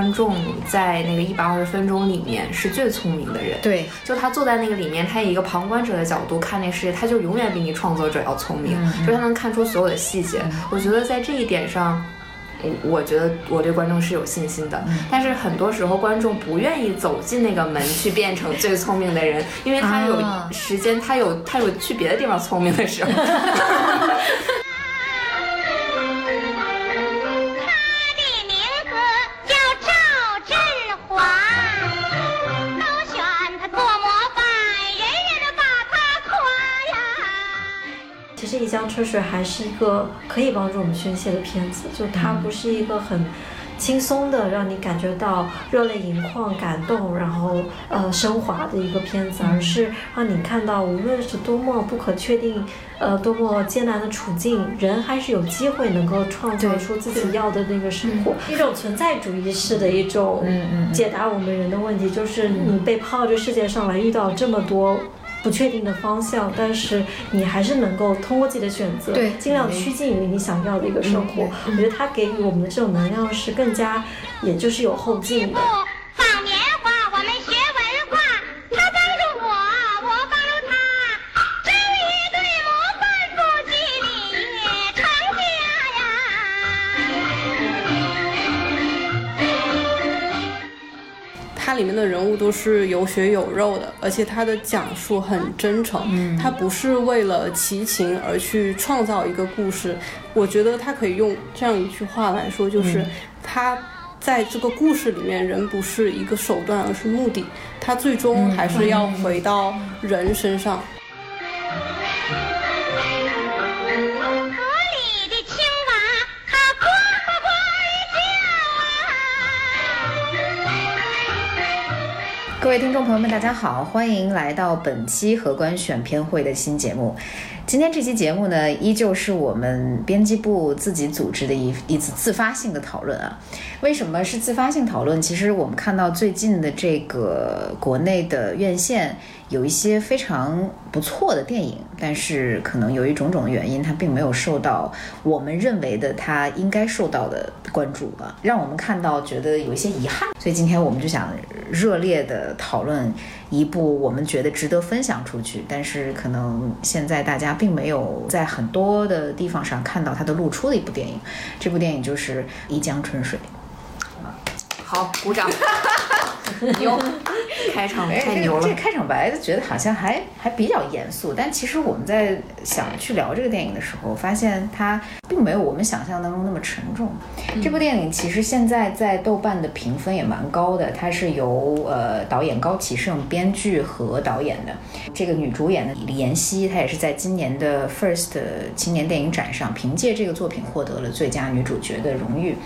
观众在那个一百二十分钟里面是最聪明的人，对，就他坐在那个里面，他以一个旁观者的角度看那个世界，他就永远比你创作者要聪明，就他能看出所有的细节。我觉得在这一点上，我我觉得我对观众是有信心的。但是很多时候观众不愿意走进那个门去变成最聪明的人，因为他有时间，他有他有去别的地方聪明的时候。《一江春水》还是一个可以帮助我们宣泄的片子，就它不是一个很轻松的，让你感觉到热泪盈眶、感动，然后呃升华的一个片子，而是让你看到无论是多么不可确定，呃多么艰难的处境，人还是有机会能够创造出自己要的那个生活。一种存在主义式的一种解答我们人的问题，就是你被抛到这世界上来，遇到这么多。不确定的方向，但是你还是能够通过自己的选择，对，尽量趋近于你想要的一个生活。我觉得它给予我们的这种能量是更加，也就是有后劲的。它里面的人物都是有血有肉的，而且他的讲述很真诚。嗯，它不是为了齐情而去创造一个故事。我觉得他可以用这样一句话来说，就是他在这个故事里面，人不是一个手段，而是目的。他最终还是要回到人身上。各位听众朋友们，大家好，欢迎来到本期荷官选片会的新节目。今天这期节目呢，依旧是我们编辑部自己组织的一一次自发性的讨论啊。为什么是自发性讨论？其实我们看到最近的这个国内的院线。有一些非常不错的电影，但是可能由于种种原因，它并没有受到我们认为的它应该受到的关注啊，让我们看到觉得有一些遗憾。所以今天我们就想热烈的讨论一部我们觉得值得分享出去，但是可能现在大家并没有在很多的地方上看到它的露出的一部电影。这部电影就是《一江春水》。好，鼓掌。牛，开场太牛了。这开场白觉得好像还还比较严肃，但其实我们在想去聊这个电影的时候，发现它并没有我们想象当中那么沉重。这部电影其实现在在豆瓣的评分也蛮高的，它是由呃导演高启盛编剧和导演的。这个女主演的李妍希，她也是在今年的 First 青年电影展上凭借这个作品获得了最佳女主角的荣誉。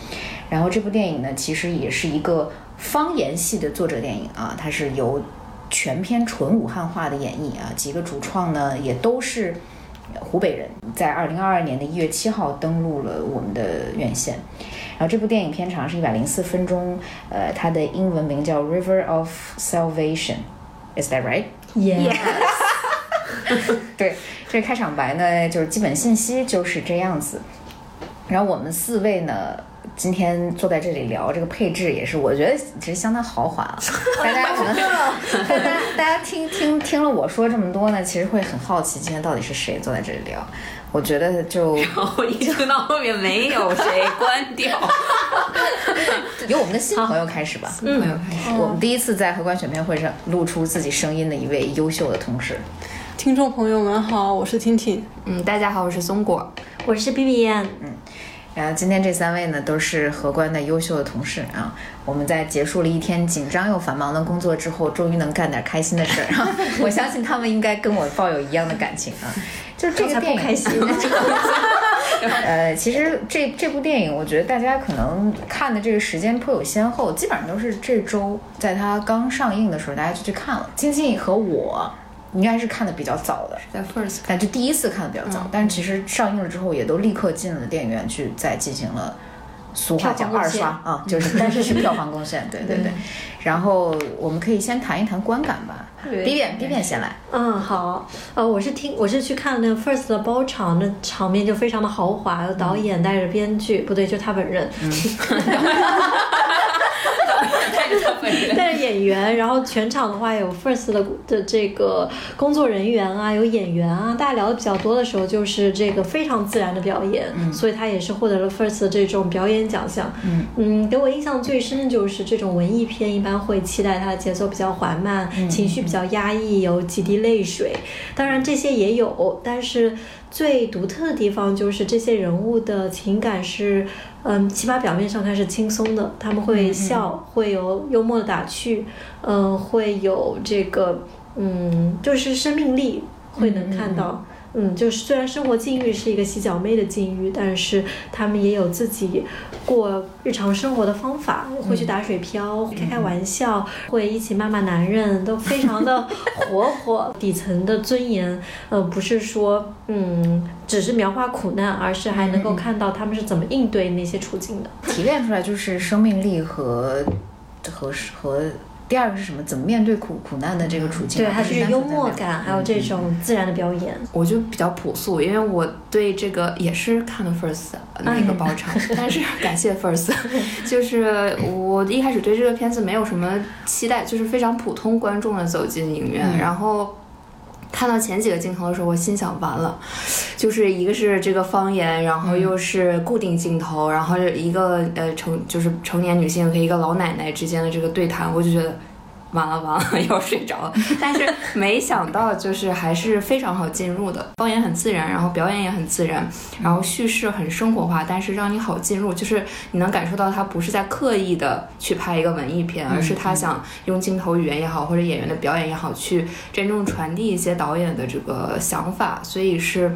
然后这部电影呢，其实也是一个。方言系的作者电影啊，它是由全篇纯武汉话的演绎啊，几个主创呢也都是湖北人，在二零二二年的一月七号登陆了我们的院线。然后这部电影片长是一百零四分钟，呃，它的英文名叫《River of Salvation》，Is that right? Yes。对，这开场白呢，就是基本信息就是这样子。然后我们四位呢。今天坐在这里聊这个配置也是，我觉得其实相当豪华 了。大家可能，大家大家听听听了我说这么多呢，其实会很好奇今天到底是谁坐在这里聊。我觉得就 然后一听到后面没有谁关掉，由我们的新朋友开始吧。新朋友开始，我们第一次在荷官选片会上露出自己声音的一位优秀的同事。听众朋友们好，我是婷婷。嗯，大家好，我是松果，我是 B B 燕。嗯。然后今天这三位呢都是荷官的优秀的同事啊。我们在结束了一天紧张又繁忙的工作之后，终于能干点开心的事儿。我相信他们应该跟我抱有一样的感情啊。就是这个电影开心。呃，其实这这部电影，我觉得大家可能看的这个时间颇有先后，基本上都是这周在它刚上映的时候，大家就去看了。金靖和我。应该是看的比较早的，在 First，但就第一次看的比较早，但是其实上映了之后也都立刻进了电影院去再进行了俗话讲二刷啊，就是但是是票房贡献，对对对。然后我们可以先谈一谈观感吧，B 变 B 变先来。嗯，好，呃，我是听我是去看那个 First 的包场，那场面就非常的豪华，有导演带着编剧，不对，就他本人。带着 演员，然后全场的话有 First 的的这个工作人员啊，有演员啊，大家聊的比较多的时候，就是这个非常自然的表演，嗯所以他也是获得了 First 的这种表演奖项。嗯嗯，给我印象最深的就是这种文艺片一般会期待它的节奏比较缓慢，情绪比较压抑，有几滴泪水。当然这些也有，但是最独特的地方就是这些人物的情感是。嗯，起码表面上它是轻松的，他们会笑，会有幽默的打趣，嗯，会有这个，嗯，就是生命力会能看到。嗯，就是虽然生活境遇是一个洗脚妹的境遇，但是他们也有自己过日常生活的方法，会去打水漂，开开玩笑，会一起骂骂男人，都非常的 活泼。底层的尊严，呃，不是说嗯，只是描画苦难，而是还能够看到他们是怎么应对那些处境的，提炼出来就是生命力和和和。第二个是什么？怎么面对苦苦难的这个处境？对，还是幽默感，还有这种自然的表演。我就比较朴素，因为我对这个也是看了 First 那个包场，但是感谢 First，就是我一开始对这个片子没有什么期待，就是非常普通观众的走进影院，然后看到前几个镜头的时候，我心想完了，就是一个是这个方言，然后又是固定镜头，然后一个呃成就是成年女性和一个老奶奶之间的这个对谈，我就觉得。完了完了，要睡着了。但是没想到，就是还是非常好进入的。方言很自然，然后表演也很自然，然后叙事很生活化，但是让你好进入，就是你能感受到他不是在刻意的去拍一个文艺片，而是他想用镜头语言也好，或者演员的表演也好，去真正传递一些导演的这个想法，所以是。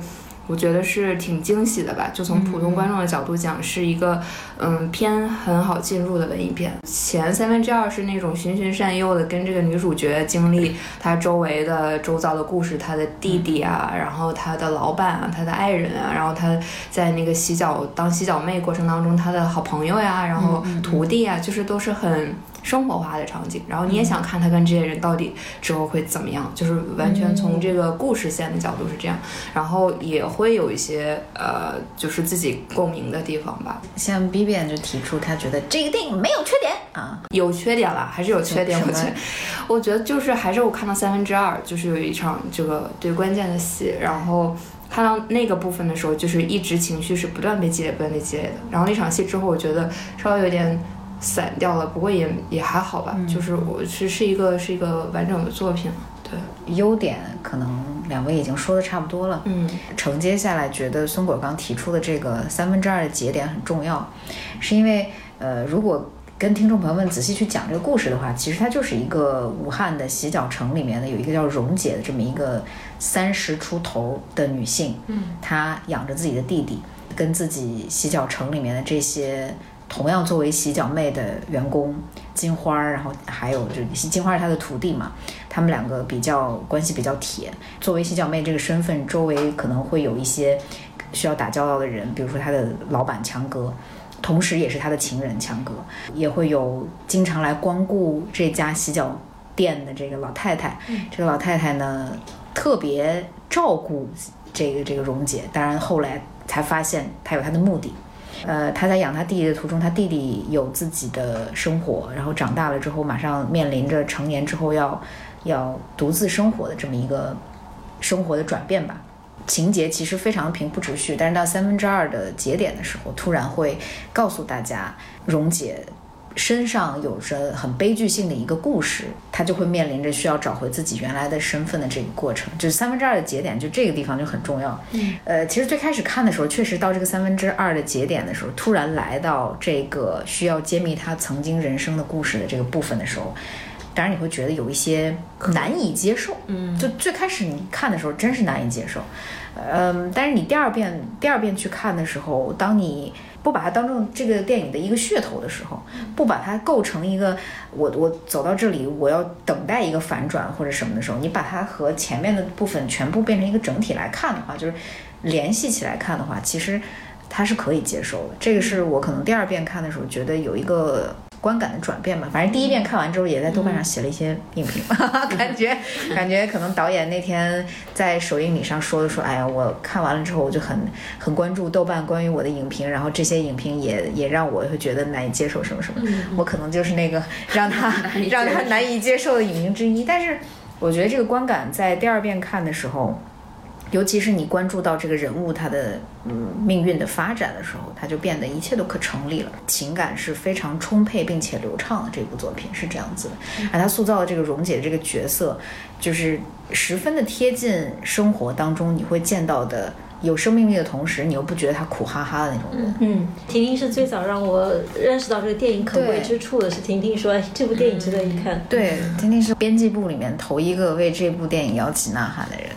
我觉得是挺惊喜的吧，就从普通观众的角度讲，是一个嗯偏很好进入的文艺片。前三分之二是那种循循善诱的，跟这个女主角经历 她周围的周遭的故事，她的弟弟啊，然后她的老板啊，她的爱人啊，然后她在那个洗脚当洗脚妹过程当中，她的好朋友呀，然后徒弟啊，就是都是很。生活化的场景，然后你也想看他跟这些人到底之后会怎么样，就是完全从这个故事线的角度是这样，然后也会有一些呃，就是自己共鸣的地方吧。像 B B 就提出他觉得这个电影没有缺点啊，有缺点了，还是有缺点。我觉得，我觉得就是还是我看到三分之二，就是有一场这个最关键的戏，然后看到那个部分的时候，就是一直情绪是不断被积累、不断被积累的。然后那场戏之后，我觉得稍微有点。散掉了，不过也也还好吧，就是我是是一个是一个完整的作品对，优点可能两位已经说的差不多了。嗯，承接下来觉得松果刚提出的这个三分之二的节点很重要，是因为呃，如果跟听众朋友们仔细去讲这个故事的话，其实它就是一个武汉的洗脚城里面的有一个叫蓉姐的这么一个三十出头的女性，嗯，她养着自己的弟弟，跟自己洗脚城里面的这些。同样作为洗脚妹的员工金花，然后还有就是金花是他的徒弟嘛，他们两个比较关系比较铁。作为洗脚妹这个身份，周围可能会有一些需要打交道的人，比如说他的老板强哥，同时也是他的情人强哥，也会有经常来光顾这家洗脚店的这个老太太。这个老太太呢，特别照顾这个这个蓉姐，当然后来才发现她有她的目的。呃，他在养他弟弟的途中，他弟弟有自己的生活，然后长大了之后，马上面临着成年之后要要独自生活的这么一个生活的转变吧。情节其实非常平铺直叙，但是到三分之二的节点的时候，突然会告诉大家，溶解身上有着很悲剧性的一个故事，他就会面临着需要找回自己原来的身份的这个过程。就是三分之二的节点，就这个地方就很重要。嗯，呃，其实最开始看的时候，确实到这个三分之二的节点的时候，突然来到这个需要揭秘他曾经人生的故事的这个部分的时候，当然你会觉得有一些难以接受。嗯，就最开始你看的时候，真是难以接受。嗯，但是你第二遍第二遍去看的时候，当你不把它当成这个电影的一个噱头的时候，不把它构成一个我我走到这里我要等待一个反转或者什么的时候，你把它和前面的部分全部变成一个整体来看的话，就是联系起来看的话，其实它是可以接受的。这个是我可能第二遍看的时候觉得有一个。观感的转变吧，反正第一遍看完之后，也在豆瓣上写了一些影评，感觉感觉可能导演那天在首映礼上说的说，哎呀，我看完了之后我就很很关注豆瓣关于我的影评，然后这些影评也也让我会觉得难以接受什么什么，我可能就是那个让他 让他难以接受的影评之一，但是我觉得这个观感在第二遍看的时候。尤其是你关注到这个人物他的嗯命运的发展的时候，他就变得一切都可成立了，情感是非常充沛并且流畅的。这部作品是这样子的，而他塑造的这个蓉姐这个角色，就是十分的贴近生活当中你会见到的有生命力的同时，你又不觉得他苦哈哈的那种人。嗯，婷婷是最早让我认识到这个电影可贵之处的，是婷婷说这部电影值得一看。对，婷婷是编辑部里面头一个为这部电影摇旗呐喊的人。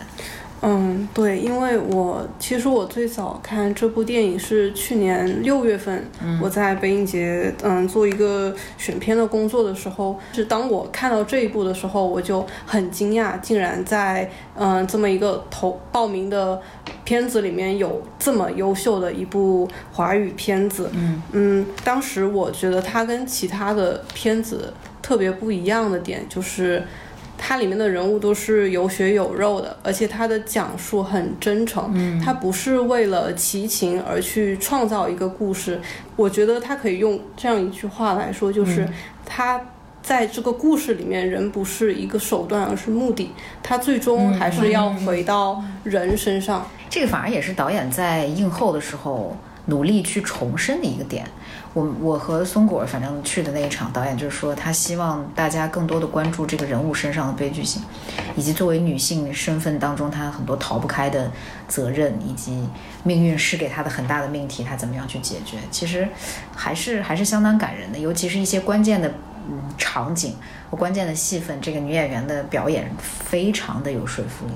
嗯，对，因为我其实我最早看这部电影是去年六月份，我在北影节嗯做一个选片的工作的时候，是当我看到这一部的时候，我就很惊讶，竟然在嗯这么一个投报名的片子里面有这么优秀的一部华语片子。嗯嗯，当时我觉得它跟其他的片子特别不一样的点就是。它里面的人物都是有血有肉的，而且它的讲述很真诚。嗯，它不是为了齐情而去创造一个故事。我觉得它可以用这样一句话来说，就是他在这个故事里面，人不是一个手段，而是目的。他最终还是要回到人身上。这个反而也是导演在映后的时候努力去重申的一个点。我我和松果反正去的那一场，导演就是说，他希望大家更多的关注这个人物身上的悲剧性，以及作为女性身份当中，她很多逃不开的责任，以及命运施给她的很大的命题，她怎么样去解决？其实还是还是相当感人的，尤其是一些关键的嗯场景和关键的戏份，这个女演员的表演非常的有说服力。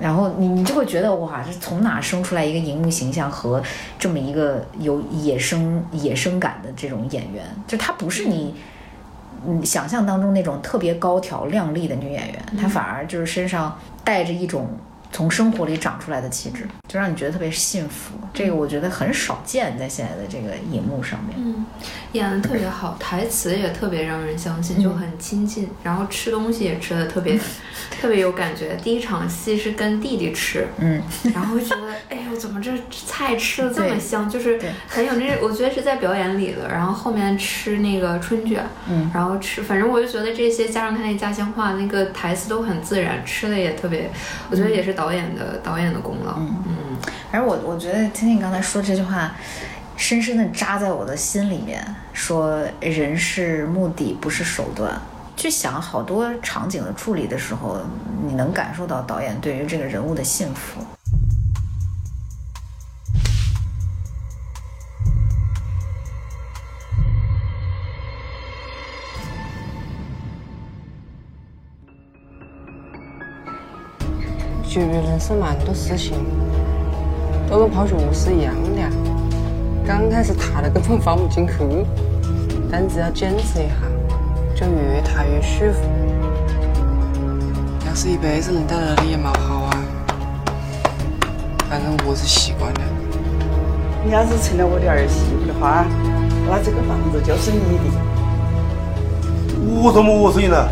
然后你你就会觉得哇，这从哪生出来一个荧幕形象和这么一个有野生野生感的这种演员？就她不是你嗯想象当中那种特别高挑靓丽的女演员，她反而就是身上带着一种。从生活里长出来的气质，就让你觉得特别幸福。这个我觉得很少见在现在的这个荧幕上面。嗯，演的特别好，台词也特别让人相信，就很亲近。然后吃东西也吃的特别，特别有感觉。第一场戏是跟弟弟吃，嗯，然后觉得，哎呦，怎么这菜吃的这么香？就是很有那，我觉得是在表演里的。然后后面吃那个春卷，嗯，然后吃，反正我就觉得这些加上他那家乡话，那个台词都很自然，吃的也特别，我觉得也是导。导演的导演的功劳，嗯嗯，而我我觉得听听刚才说这句话，深深的扎在我的心里面。说人是目的，不是手段。去想好多场景的处理的时候，你能感受到导演对于这个人物的幸福。觉得人生蛮多事情都跟跑去卧室一样的，刚开始踏的根本放不进去，但只要坚持一下，就越踏越舒服。要是一辈子能待在那里也蛮好啊，反正我是习惯了。你要是成了我的儿媳妇的话，那这个房子就是你的。我怎么我声音了？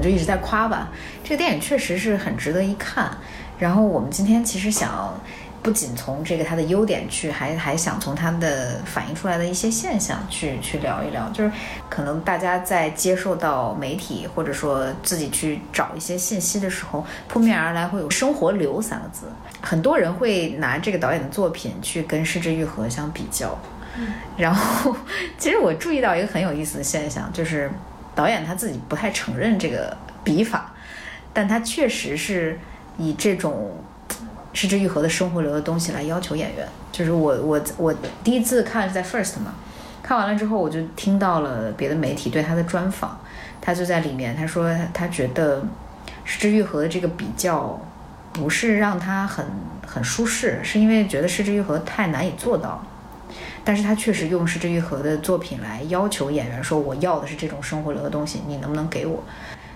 们就一直在夸吧，这个电影确实是很值得一看。然后我们今天其实想不仅从这个它的优点去，还还想从它的反映出来的一些现象去去聊一聊。就是可能大家在接受到媒体或者说自己去找一些信息的时候，扑面而来会有“生活流”三个字，很多人会拿这个导演的作品去跟失之愈合相比较。然后，其实我注意到一个很有意思的现象，就是导演他自己不太承认这个笔法，但他确实是以这种失之愈合的生活流的东西来要求演员。就是我我我第一次看是在 First 嘛，看完了之后我就听到了别的媒体对他的专访，他就在里面他说他觉得失之愈合的这个比较不是让他很很舒适，是因为觉得失之愈合太难以做到。但是他确实用失之愈合的作品来要求演员说：“我要的是这种生活流的东西，你能不能给我？”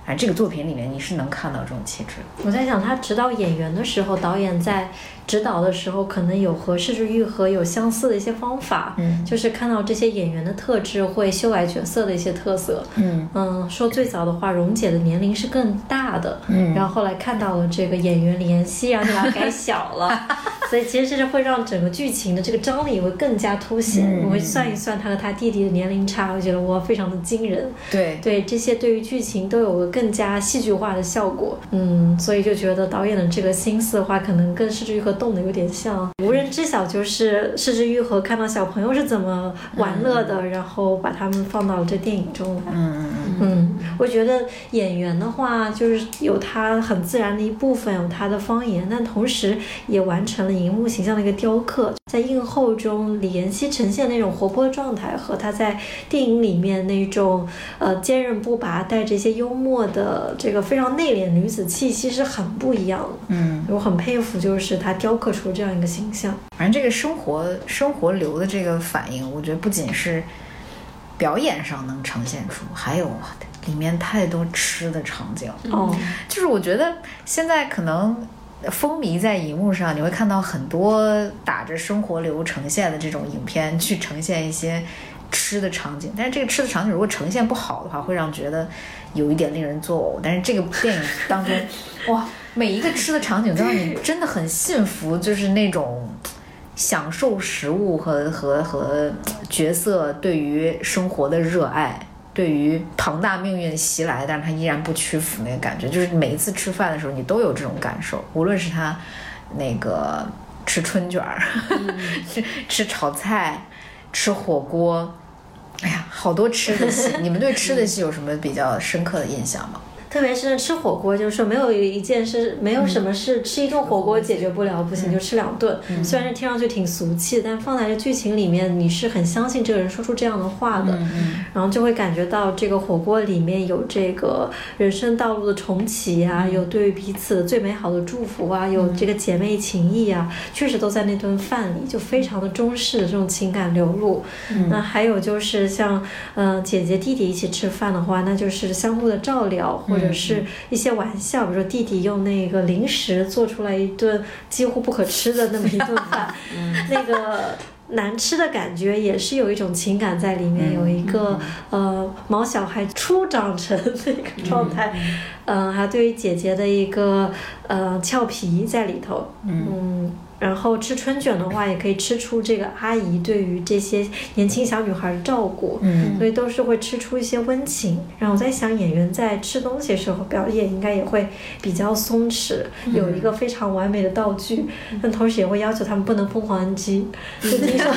反正，这个作品里面你是能看到这种气质。我在想，他指导演员的时候，导演在指导的时候，可能有和失之愈合有相似的一些方法，嗯。就是看到这些演员的特质，会修改角色的一些特色。嗯。嗯，说最早的话，蓉姐的年龄是更大的，嗯。然后后来看到了这个演员李妍希，然后就把它改小了，所以其实这是会让整个剧情的这个张力会更加凸显。嗯。我会算一算他和他弟弟的年龄差，我觉得哇，非常的惊人。对。对这些对于剧情都有个更加戏剧化的效果，嗯，所以就觉得导演的这个心思的话，可能跟失之愈合动的有点像。无人知晓就是失之愈合看到小朋友是怎么玩乐的，然后把他们放到了这电影中来。嗯嗯嗯嗯，我觉得演员的话，就是有他很自然的一部分，有他的方言，但同时也完成了荧幕形象的一个雕刻。在映后中，李妍希呈现那种活泼的状态，和她在电影里面那种呃坚韧不拔、带着一些幽默的这个非常内敛女子气息是很不一样的。嗯，我很佩服，就是她雕刻出这样一个形象。反正这个生活生活流的这个反应，我觉得不仅是表演上能呈现出，还有里面太多吃的场景。哦，就是我觉得现在可能风靡在荧幕上，你会看到很多打着生活流呈现的这种影片，去呈现一些吃的场景。但是这个吃的场景如果呈现不好的话，会让觉得有一点令人作呕。但是这个电影当中，哇，每一个吃的场景都让你真的很幸福，就是那种。享受食物和和和角色对于生活的热爱，对于庞大命运袭来，但是他依然不屈服那个感觉，就是每一次吃饭的时候，你都有这种感受，无论是他那个吃春卷儿，吃 吃炒菜，吃火锅，哎呀，好多吃的戏。你们对吃的戏有什么比较深刻的印象吗？特别是吃火锅，就是说没有一件事，没有什么事吃一顿火锅解决不了，不行就吃两顿。虽然这听上去挺俗气，但放在这剧情里面，你是很相信这个人说出这样的话的，然后就会感觉到这个火锅里面有这个人生道路的重启啊，有对于彼此最美好的祝福啊，有这个姐妹情谊啊，确实都在那顿饭里，就非常的中式的这种情感流露。那还有就是像嗯、呃姐姐弟弟一起吃饭的话，那就是相互的照料或者。或者是一些玩笑，比如说弟弟用那个零食做出来一顿几乎不可吃的那么一顿饭，那个难吃的感觉也是有一种情感在里面，有一个呃毛小孩初长成的一个状态，嗯、还有对于姐姐的一个呃俏皮在里头，嗯。然后吃春卷的话，也可以吃出这个阿姨对于这些年轻小女孩的照顾，嗯所以都是会吃出一些温情。然后我在想，演员在吃东西的时候表演应该也会比较松弛，有一个非常完美的道具，但同时也会要求他们不能疯狂 NG。就听说，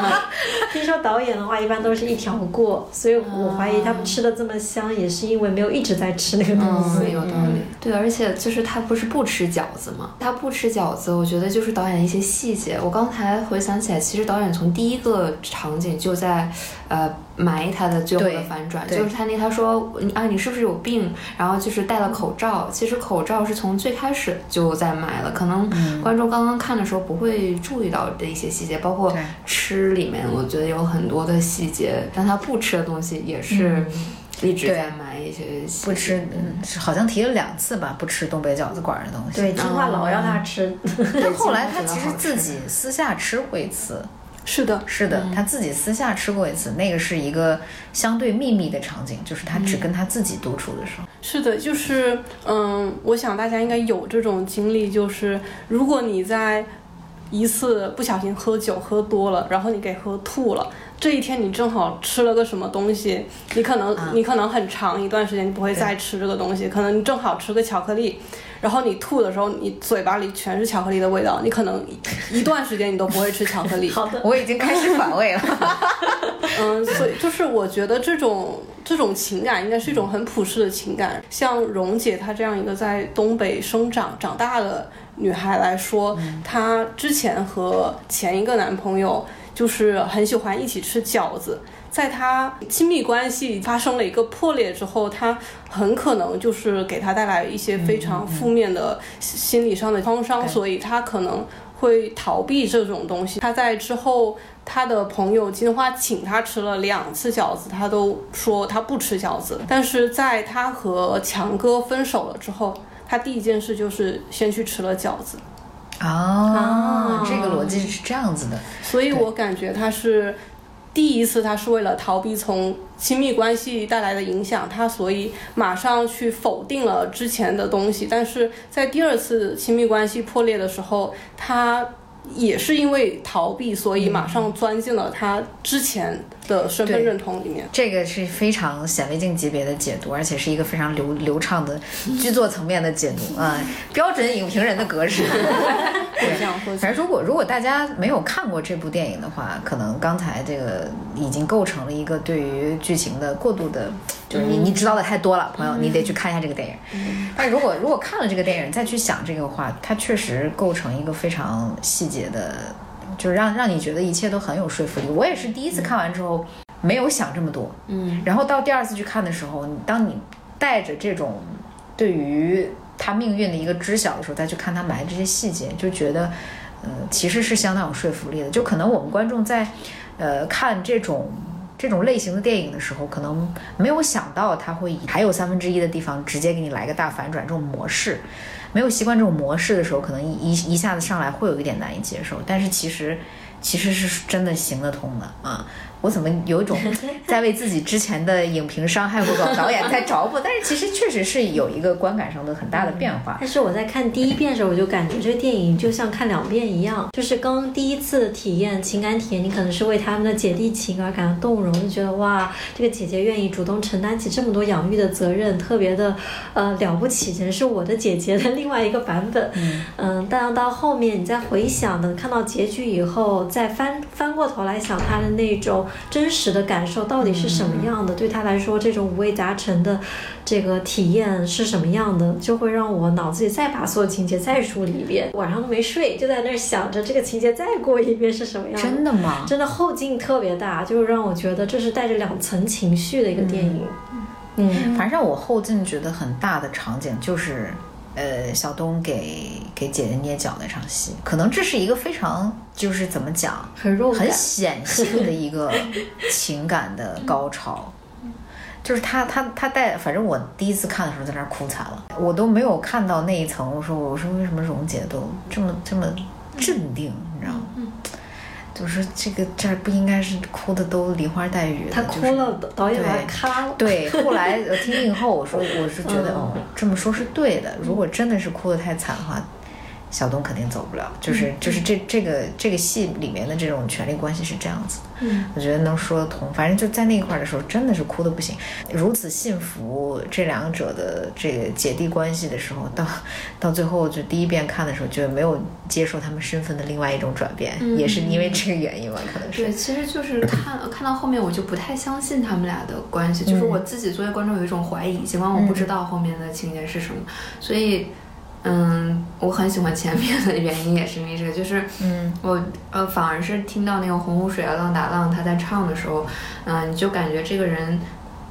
听说导演的话一般都是一条过，所以我怀疑他们吃的这么香，也是因为没有一直在吃那个东西。嗯，有道理。对，而且就是他不是不吃饺子吗？他不吃饺子，我觉得就是导演一些细节。我刚才回想起来，其实导演从第一个场景就在呃埋他的最后的反转，就是他那他说你啊你是不是有病？然后就是戴了口罩，其实口罩是从最开始就在埋了，可能观众刚刚看的时候不会注意到的一些细节，包括吃里面，我觉得有很多的细节，但他不吃的东西也是一直对在买一些不吃，嗯，是好像提了两次吧，不吃东北饺子馆儿的东西。对，听话老要他吃。但后来他其实自己私下吃过一次，是的，是的，他自己私下吃过一次，那个是一个相对秘密的场景，就是他只跟他自己独处的时候。是的，就是嗯，我想大家应该有这种经历，就是如果你在一次不小心喝酒喝多了，然后你给喝吐了。这一天你正好吃了个什么东西，你可能、你可能很长一段时间你不会再吃这个东西，可能你正好吃个巧克力，然后你吐的时候，你嘴巴里全是巧克力的味道，你可能一一段时间你都不会吃巧克力。好的，我已经开始反胃了。嗯，所以就是我觉得这种这种情感应该是一种很普世的情感。像蓉姐她这样一个在东北生长长大的女孩来说，她之前和前一个男朋友就是很喜欢一起吃饺子。在他亲密关系发生了一个破裂之后，他很可能就是给他带来一些非常负面的心理上的创伤，所以他可能会逃避这种东西。他在之后，他的朋友金花请他吃了两次饺子，他都说他不吃饺子。但是在他和强哥分手了之后，他第一件事就是先去吃了饺子。哦，这个逻辑是这样子的。所以我感觉他是第一次，他是为了逃避从亲密关系带来的影响，他所以马上去否定了之前的东西。但是在第二次亲密关系破裂的时候，他也是因为逃避，所以马上钻进了他之前的身份认同里面。这个是非常显微镜级别的解读，而且是一个非常流流畅的 剧作层面的解读啊、标准影评人的格式。对这样会这样反正如果如果大家没有看过这部电影的话，可能刚才这个已经构成了一个对于剧情的过度的，就是你你知道的太多了，朋友，你得去看一下这个电影。但如果如果看了这个电影再去想这个话，它确实构成一个非常细节的，就是让让你觉得一切都很有说服力。我也是第一次看完之后没有想这么多，嗯，然后到第二次去看的时候，当你带着这种对于他命运的一个知晓的时候，再去看他埋的这些细节，就觉得，呃，其实是相当有说服力的。就可能我们观众在，呃，看这种这种类型的电影的时候，可能没有想到他会以还有三分之一的地方直接给你来个大反转这种模式，没有习惯这种模式的时候，可能一一一下子上来会有一点难以接受。但是其实其实是真的行得通的啊！我怎么有一种 在为自己之前的影评伤害过导导演在着补？但是其实确实是有一个观感上的很大的变化。但是我在看第一遍的时候，我就感觉这个电影就像看两遍一样，就是刚第一次体验情感体验，你可能是为他们的姐弟情而感到动容，就觉得哇，这个姐姐愿意主动承担起这么多养育的责任，特别的呃了不起，简直是我的姐姐的另外一个版本。嗯但到后面你再回想的，看到结局以后，再翻翻过头来想他的那种真实的感受到底是什么样的，对他来说这种五味杂陈的这个体验是什么样的，就会让我脑子里再把所有情节再梳理一遍，晚上都没睡，就在那儿想着这个情节再过一遍是什么样的。真的吗？真的后劲特别大，就是让我觉得这是带着两层情绪的一个电影。嗯，反正让我后劲觉得很大的场景就是，呃，小东给给姐姐捏脚那场戏，可能这是一个非常就是怎么讲，很肉很显性的一个情感的高潮。就是他他他带，反正我第一次看的时候在那儿哭惨了，我都没有看到那一层。我说我说为什么蓉姐都这么这么镇定，你知道吗？就是这个这儿不应该是哭的都梨花带雨的，他就是哭了，导演把他对咔了。对，后来我听以后，我说我是觉得、这么说是对的。如果真的是哭的太惨的话，小东肯定走不了。就是就是这这个这个戏里面的这种权力关系是这样子的，嗯，我觉得能说得通。反正就在那一块儿的时候，真的是哭的不行。如此信服这两者的这个姐弟关系的时候，到到最后就第一遍看的时候，觉得没有接受他们身份的另外一种转变，也是因为这个原因吧，可能是。对，其实就是看看到后面，我就不太相信他们俩的关系，就是我自己作为观众有一种怀疑，尽管我不知道后面的情节是什么，所以，嗯，我很喜欢前面的原因也是因为这个，就是，嗯，我呃反而是听到那个洪湖水啊浪打浪他在唱的时候，嗯、你就感觉这个人。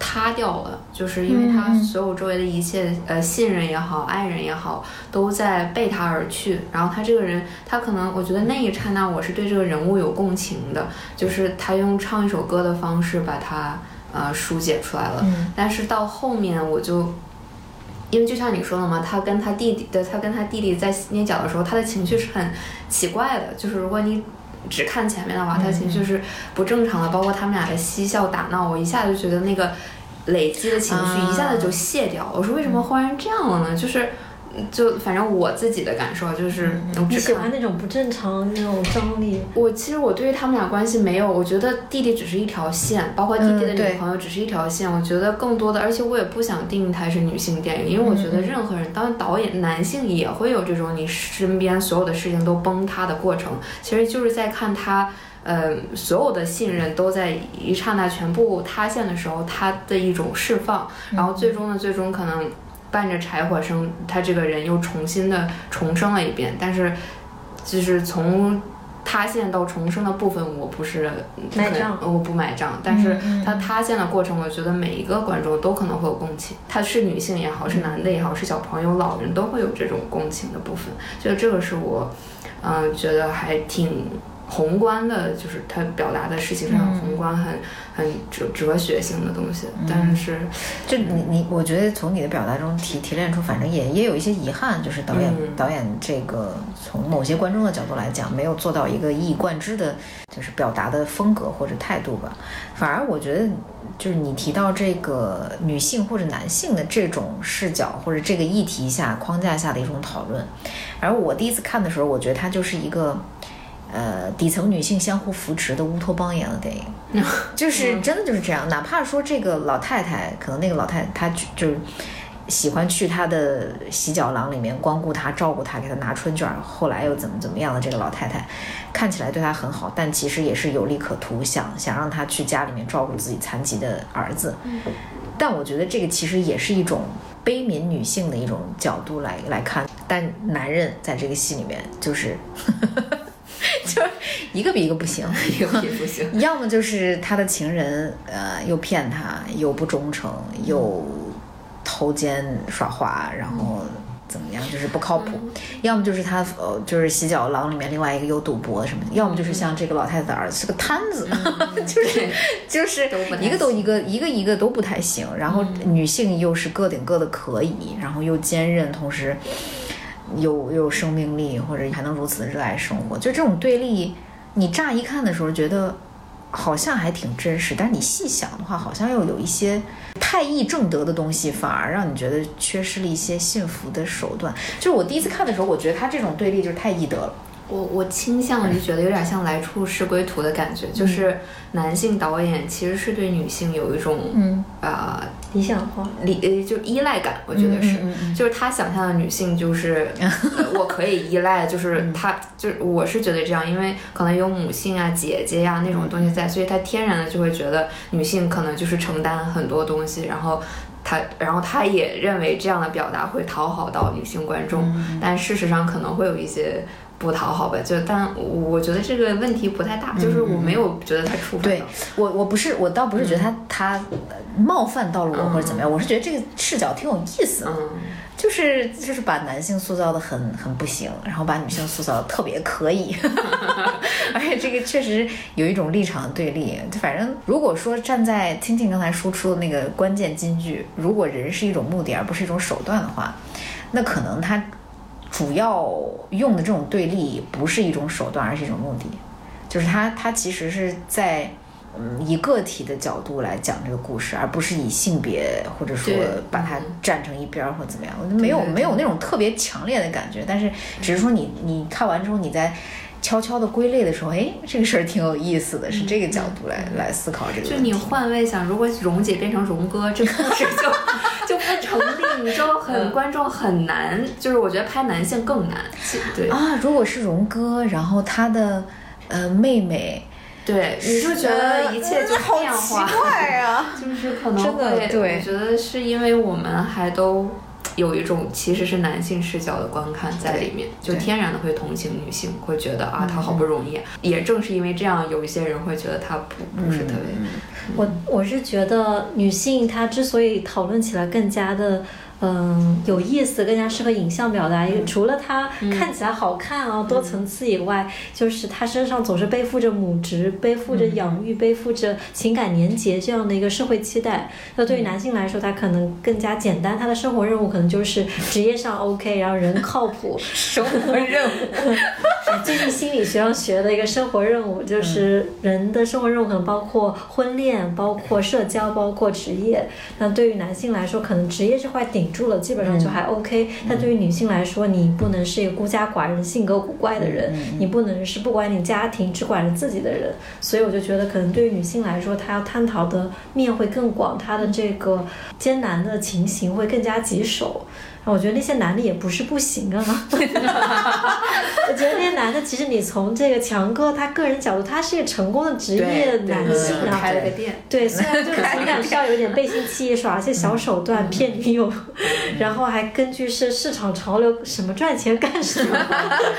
塌掉了，就是因为他所有周围的一切，呃，信任也好，爱人也好，都在背他而去。然后他这个人，他可能，我觉得那一刹那，我是对这个人物有共情的，就是他用唱一首歌的方式把他呃疏解出来了。嗯但是到后面我就。因为就像你说的嘛，他跟他弟弟的，他跟他弟弟在捏脚的时候，他的情绪是很奇怪的。就是如果你只看前面的话，他情绪是不正常的，包括他们俩的嬉笑打闹，我一下就觉得那个累积的情绪啊一下子就卸掉了。我说为什么忽然这样了呢？就是。就反正我自己的感受就是，你喜欢那种不正常那种张力？我其实我对于他们俩关系没有，我觉得弟弟只是一条线，包括弟弟的女朋友只是一条线。我觉得更多的，而且我也不想定义它是女性电影，因为我觉嗯得任何人，当然导演男性也会有这种你身边所有的事情都崩塌的过程，其实就是在看他。呃，所有的信任都在一刹那全部塌陷的时候，他的一种释放，然后最终呢，最终可能伴着柴火声，他这个人又重新的重生了一遍，但是就是从塌陷到重生的部分，我不是买账我不买账。但是它塌陷的过程，我觉得每一个观众都可能会有共情，他是女性也好，是男的也好，是小朋友、老人都会有这种共情的部分。就这个是我，嗯、觉得还挺。宏观的，就是他表达的事情是很宏观、很很哲哲学性的东西，但是就你你，我觉得从你的表达中提提炼出，反正也也有一些遗憾，就是导演、嗯导演这个从某些观众的角度来讲，没有做到一个一以贯之的，就是表达的风格或者态度吧。反而我觉得，就是你提到这个女性或者男性的这种视角或者这个议题下框架下的一种讨论，而我第一次看的时候，我觉得它就是一个。呃，底层女性相互扶持的乌托邦一样的电影，就是真的就是这样。哪怕说这个老太太，可能那个老太太她就就是喜欢去她的洗脚廊里面光顾她、照顾她，给她拿春卷儿，后来又怎么怎么样的这个老太太，看起来对她很好，但其实也是有利可图，想想让她去家里面照顾自己残疾的儿子。但我觉得这个其实也是一种悲悯女性的一种角度来来看，但男人在这个戏里面就是。就是一个比一个不行，一个比不行。要么就是他的情人，呃，又骗他，又不忠诚，又偷奸耍滑，然后怎么样，就是不靠谱；要么就是他，呃，就是洗脚郎里面另外一个又赌博什么的；要么就是像这个老太太的儿子是个摊子，就是就是一个都一个一个一个都不太行。然后女性又是个顶个的可以，然后又坚韧，同时。有有生命力，或者还能如此热爱生活，就这种对立，你乍一看的时候觉得好像还挺真实，但是你细想的话，好像又有一些太易正德的东西，反而让你觉得缺失了一些幸福的手段。就是我第一次看的时候，我觉得他这种对立就是太易得了。我我倾向于觉得有点像来处是归途的感觉，就是男性导演其实是对女性有一种嗯。呃理想化，理呃就依赖感，我觉得是，嗯嗯。就是他想象的女性就是、呃我可以依赖，就是他就是我是觉得这样，因为可能有母性啊、姐姐呀、那种东西在，所以他天然的就会觉得女性可能就是承担很多东西，然后。他，然后他也认为这样的表达会讨好到女性观众，但事实上可能会有一些不讨好吧。就，但我觉得这个问题不太大，就是我没有觉得他触犯对。我，我不是，我倒不是觉得他、他呃冒犯到了我或者怎么样，我是觉得这个视角挺有意思的。嗯，就是就是把男性塑造的很很不行，然后把女性塑造的特别可以，而且这个确实有一种立场的对立。反正如果说站在听听刚才输出的那个关键金句，如果人是一种目的而不是一种手段的话，那可能他主要用的这种对立不是一种手段，而是一种目的，就是他他其实是在。嗯，以个体的角度来讲这个故事，而不是以性别或者说把它站成一边儿或怎么样，我没有没有那种特别强烈的感觉，但是只是说你你看完之后，你在悄悄的归类的时候，哎，这个事儿挺有意思的，是这个角度来来思考这个就你。换位想，如果蓉姐变成荣哥，这故事就 就不成立，你就很观众很难，就是我觉得拍男性更难。对啊，如果是荣哥，然后他的呃妹妹，对，你就觉得一切就 变化，啊！就是可能真的会，对我觉得是因为我们还都。有一种其实是男性视角的观看在里面，就天然的会同情女性，会觉得啊，她好不容易。也正是因为这样，有一些人会觉得她不不是特别。我我是觉得女性她之所以讨论起来更加的。嗯，有意思，更加适合影像表达。除了它看起来好看啊、多层次以外，就是他身上总是背负着母职、背负着养育、背负着情感连结这样的一个社会期待。那对于男性来说，他可能更加简单，他的生活任务可能就是职业上 OK，然后人靠谱，生活任务，最近心理学上学的一个生活任务，就是人的生活任务可能包括婚恋、包括社交、包括职业。那对于男性来说，可能职业这块顶住了，基本上就还 OK。但对于女性来说，你不能是一个孤家寡人、性格古怪的人，你不能是不管你家庭只管着自己的人。所以我就觉得，可能对于女性来说，她要探讨的面会更广，她的这个艰难的情形会更加棘手。我觉得那些男的也不是不行啊，我觉得那些男的，其实你从这个强哥他个人角度，他是一个成功的职业男性啊，开了个店，对，虽然就是情感上有点背信弃义，耍一些小手段骗女友，然后还根据是市场潮流什么赚钱干什么，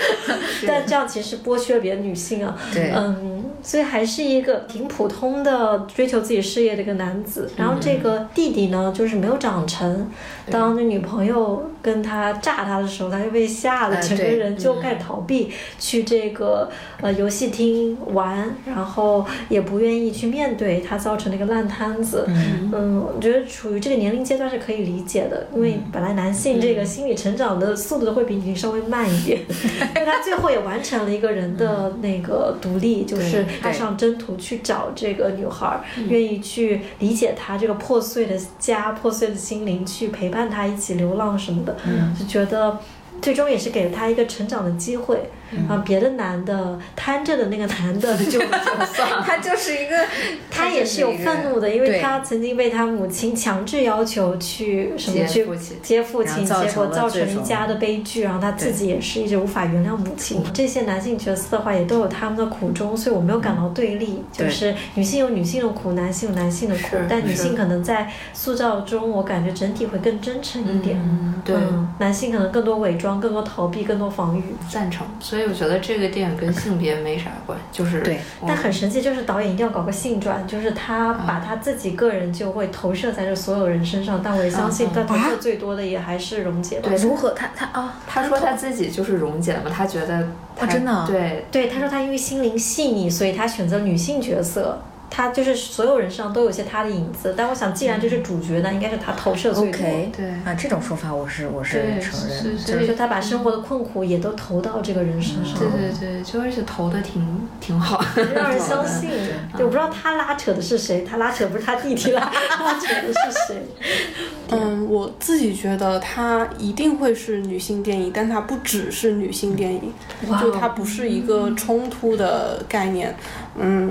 但这样其实剥削了别的女性啊，对，嗯，所以还是一个挺普通的追求自己事业的一个男子，然后这个弟弟呢，就是没有长成，当这女朋友。跟他炸他的时候，他就被吓了，整个人就开始逃避，去这个呃游戏厅玩，然后也不愿意去面对他造成的一个烂摊子。嗯，我觉得处于这个年龄阶段是可以理解的，因为本来男性这个心理成长的速度会比女性稍微慢一点，但他最后也完成了一个人的那个独立，就是踏上征途去找这个女孩，愿意去理解她这个破碎的家、破碎的心灵，去陪伴她一起流浪。什么的，就觉得最终也是给了她一个成长的机会。啊，别的男的瘫着的那个男的 就就算，他就是一个，他也是有愤怒的，因为他曾经被他母亲强制要求去什么去接父亲，结果造成一家的悲剧，然后他自己也是一直无法原谅母亲。这些男性角色的话，也都有他们的苦衷，所以我没有感到对立，就是女性有女性的苦，男性有男性的苦，但女性可能在塑造中，我感觉整体会更真诚一点。对，男性可能更多伪装，更多逃避，更多防御。赞成，所以。我觉得这个电影跟性别没啥关，就是对，但很神奇，就是导演一定要搞个性转，就是他把他自己个人就会投射在这所有人身上，但我也相信他投射最多的也还是溶解吧。对，如何他他啊？他说他自己就是蓉姐嘛，他觉得他，真的，对对，他说他因为心灵细腻，所以他选择女性角色。他就是所有人身上都有些他的影子，但我想，既然这是主角呢，应该是他投射最多。对啊，这种说法我是我是承认，就是说他把生活的困苦也都投到这个人身上。对对对，就而且投的挺挺好，让人相信。对，我不知道他拉扯的是谁，他拉扯不是他弟弟拉 拉扯的是谁。嗯，我自己觉得他一定会是女性电影，但它不只是女性电影，就它不是一个冲突的概念。嗯，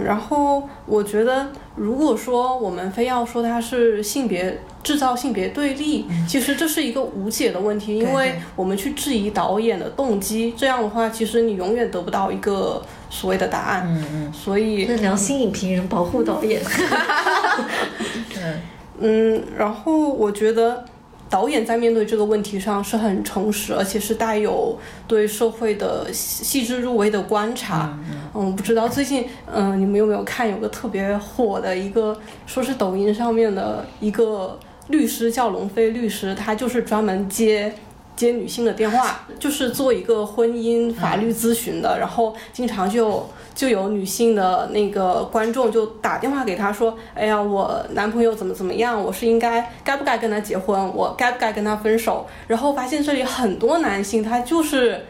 然后我觉得，如果说我们非要说它是性别制造性别对立，其实这是一个无解的问题，因为我们去质疑导演的动机，这样的话，其实你永远得不到一个所谓的答案。嗯嗯。所以，良心影评人保护导演。嗯嗯，然后我觉得。导演在面对这个问题上是很诚实，而且是带有对社会的细致入微的观察。嗯，不知道最近，嗯，你们有没有看有个特别火的一个，说是抖音上面的一个律师叫龙飞律师，他就是专门接。接女性的电话，就是做一个婚姻法律咨询的，然后经常就就有女性的那个观众就打电话给他说：“哎呀，我男朋友怎么怎么样，我是应该该不该跟他结婚，我该不该跟他分手？”然后发现这里很多男性他就是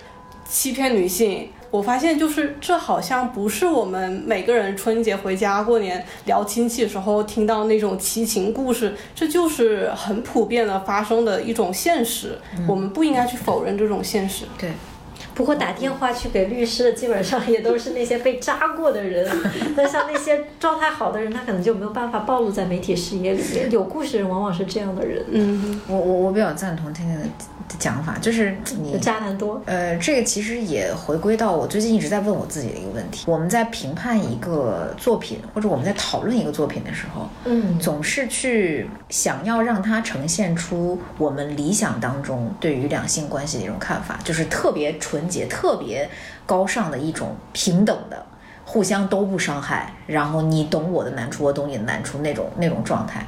欺骗女性。我发现，就是这好像不是我们每个人春节回家过年聊亲戚的时候听到那种奇情故事，这就是很普遍的发生的一种现实。我们不应该去否认这种现实。对。不过打电话去给律师的，基本上也都是那些被扎过的人。那像那些状态好的人，他可能就没有办法暴露在媒体视野里面。有故事的人往往是这样的人。嗯，我我我比较赞同天天的讲法，就是你渣男多。呃，这个其实也回归到我最近一直在问我自己的一个问题：我们在评判一个作品，或者我们在讨论一个作品的时候，嗯，总是去想要让它呈现出我们理想当中对于两性关系的一种看法，就是特别纯洁、特别高尚的一种平等的。互相都不伤害，然后你懂我的难处，我懂你的难处那种那种状态。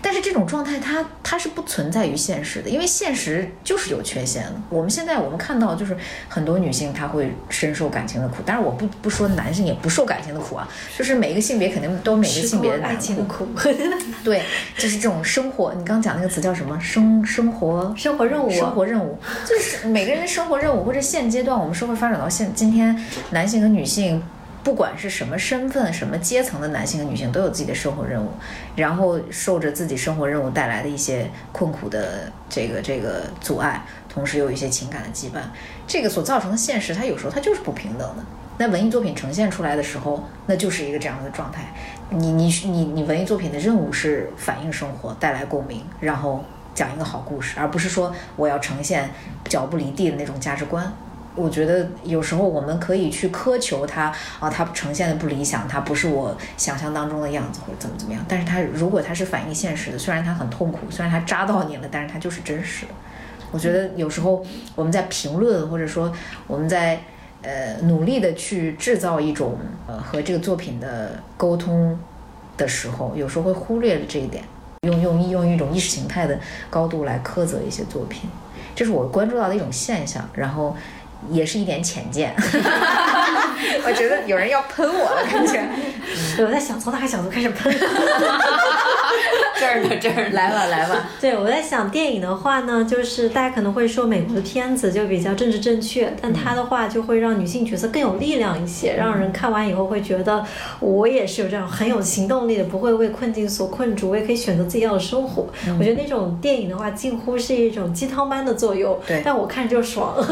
但是这种状态它它是不存在于现实的，因为现实就是有缺陷的。我们现在我们看到就是很多女性她会深受感情的苦，但是我不不说男性也不受感情的苦啊，就是每一个性别肯定都每个性别的难爱情的苦。对，就是这种生活，你刚刚讲那个词叫什么？生生活生活任务啊生活任务就是每个人的生活任务，或者现阶段我们社会发展到现今天，男性和女性。不管是什么身份、什么阶层的男性和女性，都有自己的生活任务，然后受着自己生活任务带来的一些困苦的这个这个阻碍，同时又有一些情感的羁绊，这个所造成的现实，它有时候它就是不平等的。那文艺作品呈现出来的时候，那就是一个这样的状态。你你你你文艺作品的任务是反映生活，带来共鸣，然后讲一个好故事，而不是说我要呈现脚不离地的那种价值观。我觉得有时候我们可以去苛求它啊，它呈现的不理想，它不是我想象当中的样子，或者怎么怎么样。但是它如果它是反映现实的，虽然它很痛苦，虽然它扎到你了，但是它就是真实的。我觉得有时候我们在评论，或者说我们在呃努力的去制造一种呃和这个作品的沟通的时候，有时候会忽略了这一点，用用用一种意识形态的高度来苛责一些作品，这是我关注到的一种现象。然后。也是一点浅见，我觉得有人要喷我了，感觉。我在想从哪个角度开始喷。这儿呢，这儿。来吧，来吧。对，我在想电影的话呢，就是大家可能会说美国的片子就比较政治正确，但它的话就会让女性角色更有力量一些，让人看完以后会觉得我也是有这样很有行动力的，不会为困境所困住，我也可以选择自己要的生活。我觉得那种电影的话，近乎是一种鸡汤般的作用。对但我看着就爽。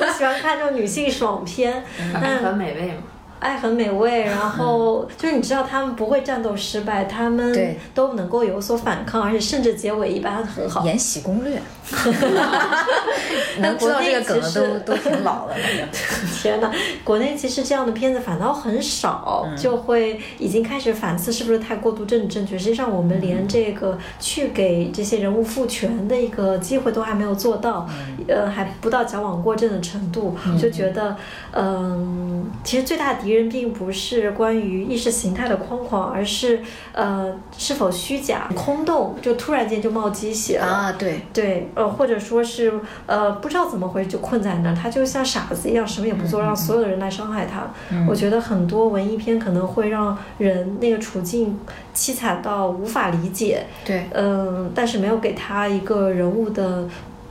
我喜欢看这种女性爽片，但很美味嘛。爱很美味，然后就是你知道他们不会战斗失败，他们对都能够有所反抗，而且甚至结尾一般很好。延禧攻略，能知道这个梗的都都挺老了。天呐，国内其实这样的片子反倒很少，就会已经开始反思是不是太过度政治正确。实际上，我们连这个去给这些人物赋权的一个机会都还没有做到，呃，还不到矫枉过正的程度，就觉得，嗯、其实最大的敌人并不是关于意识形态的框框，而是呃是否虚假、空洞，就突然间就冒鸡血了。啊，对，对，呃，或者说是呃，不知道怎么回事就困在那儿，他就像傻子一样，什么也不做，让所有的人来伤害他。我觉得很多文艺片可能会让人那个处境凄惨到无法理解，对，嗯、但是没有给他一个人物的。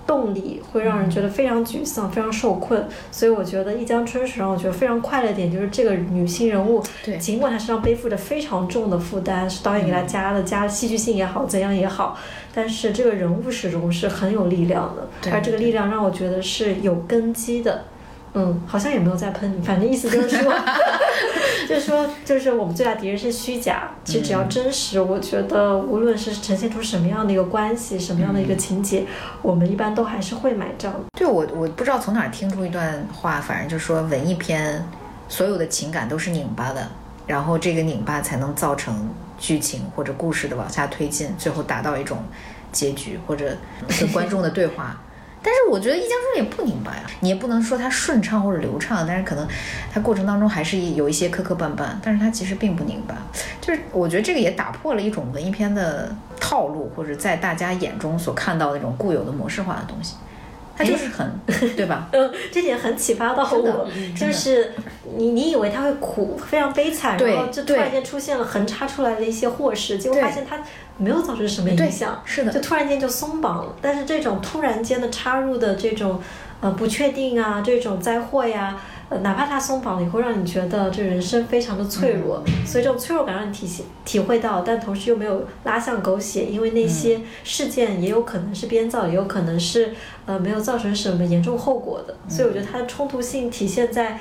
动力会让人觉得非常沮丧，非常受困，所以我觉得《一江春水》让我觉得非常快乐的点就是这个女性人物，尽管她身上背负着非常重的负担，是导演给她加的，加戏剧性也好，怎样也好，但是这个人物始终是很有力量的，而这个力量让我觉得是有根基的。嗯，好像也没有在喷你，反正意思就是说，就是说，就是我们最大敌人是虚假。其实只要真实，我觉得无论是呈现出什么样的一个关系，什么样的一个情节，我们一般都还是会买账。对我我不知道从哪儿听出一段话，反正就说文艺片所有的情感都是拧巴的，然后这个拧巴才能造成剧情或者故事的往下推进，最后达到一种结局或者跟观众的对话。但是我觉得《一江春水》也不拧巴呀，你也不能说它顺畅或者流畅，但是可能它过程当中还是有一些磕磕绊绊，但是它其实并不拧巴。就是我觉得这个也打破了一种文艺片的套路，或者在大家眼中所看到的那种固有的模式化的东西，它就是很 对吧？嗯，这点很启发到我，就是你你以为他会苦，非常悲惨，然后就突然间出现了横插出来的一些祸事，结果发现他没有造成什么影响，是的。就突然间就松绑了。但是这种突然间的插入的这种呃不确定啊，这种灾祸呀。呃，哪怕它松绑了，也会让你觉得这人生非常的脆弱，嗯。所以这种脆弱感让你体现体会到，但同时又没有拉向狗血，因为那嗯。些事件也有可能是编造，也有可能是呃没有造成什么严重后果的，所以我觉得它的冲突性体现在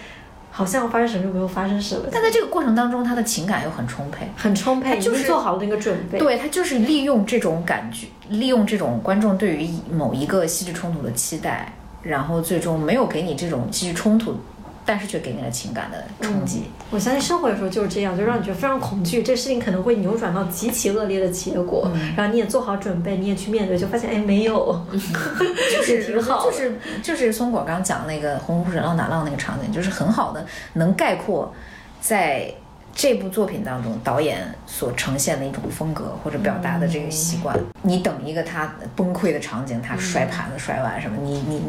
好像发生什么又没有发生什么，但在这个过程当中，他的情感又很充沛。很充沛，他就是做好了那个准备。对他就是利用这种感觉，利用这种观众对于某一个戏剧冲突的期待，然后最终没有给你这种戏剧冲突，但是却给你了情感的冲击。我相信生活有时候就是这样，就让你觉得非常恐惧，这事情可能会扭转到极其恶劣的结果，嗯。然后你也做好准备，你也去面对，就发现哎没有，就是挺好，就是就是松果刚讲那个“洪湖水浪打浪”那个场景，就是很好的能概括在这部作品当中，导演所呈现的一种风格或者表达的这个习惯。你等一个他崩溃的场景，他摔盘子、摔碗什么，你你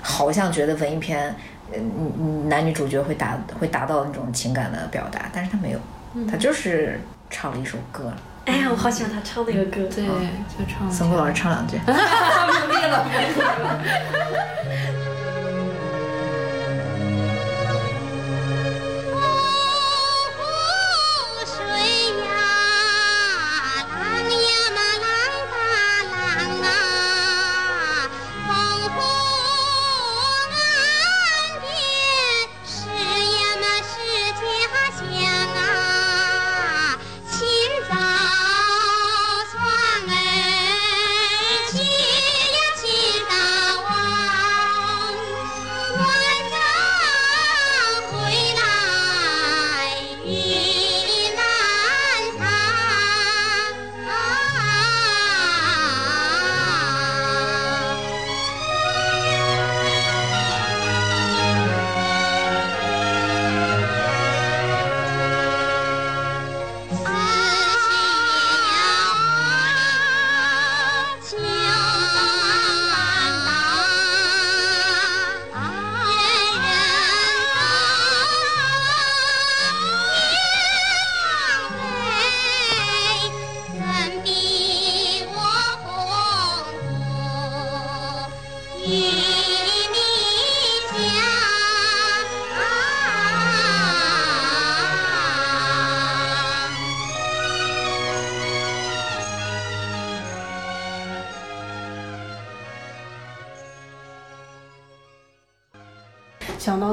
好像觉得文艺片，嗯，男女主角会达会达到那种情感的表达，但是他没有，他就是唱了一首歌。哎呀，我好喜欢他唱那个歌。对，就唱。孙红老师唱两句。努力了。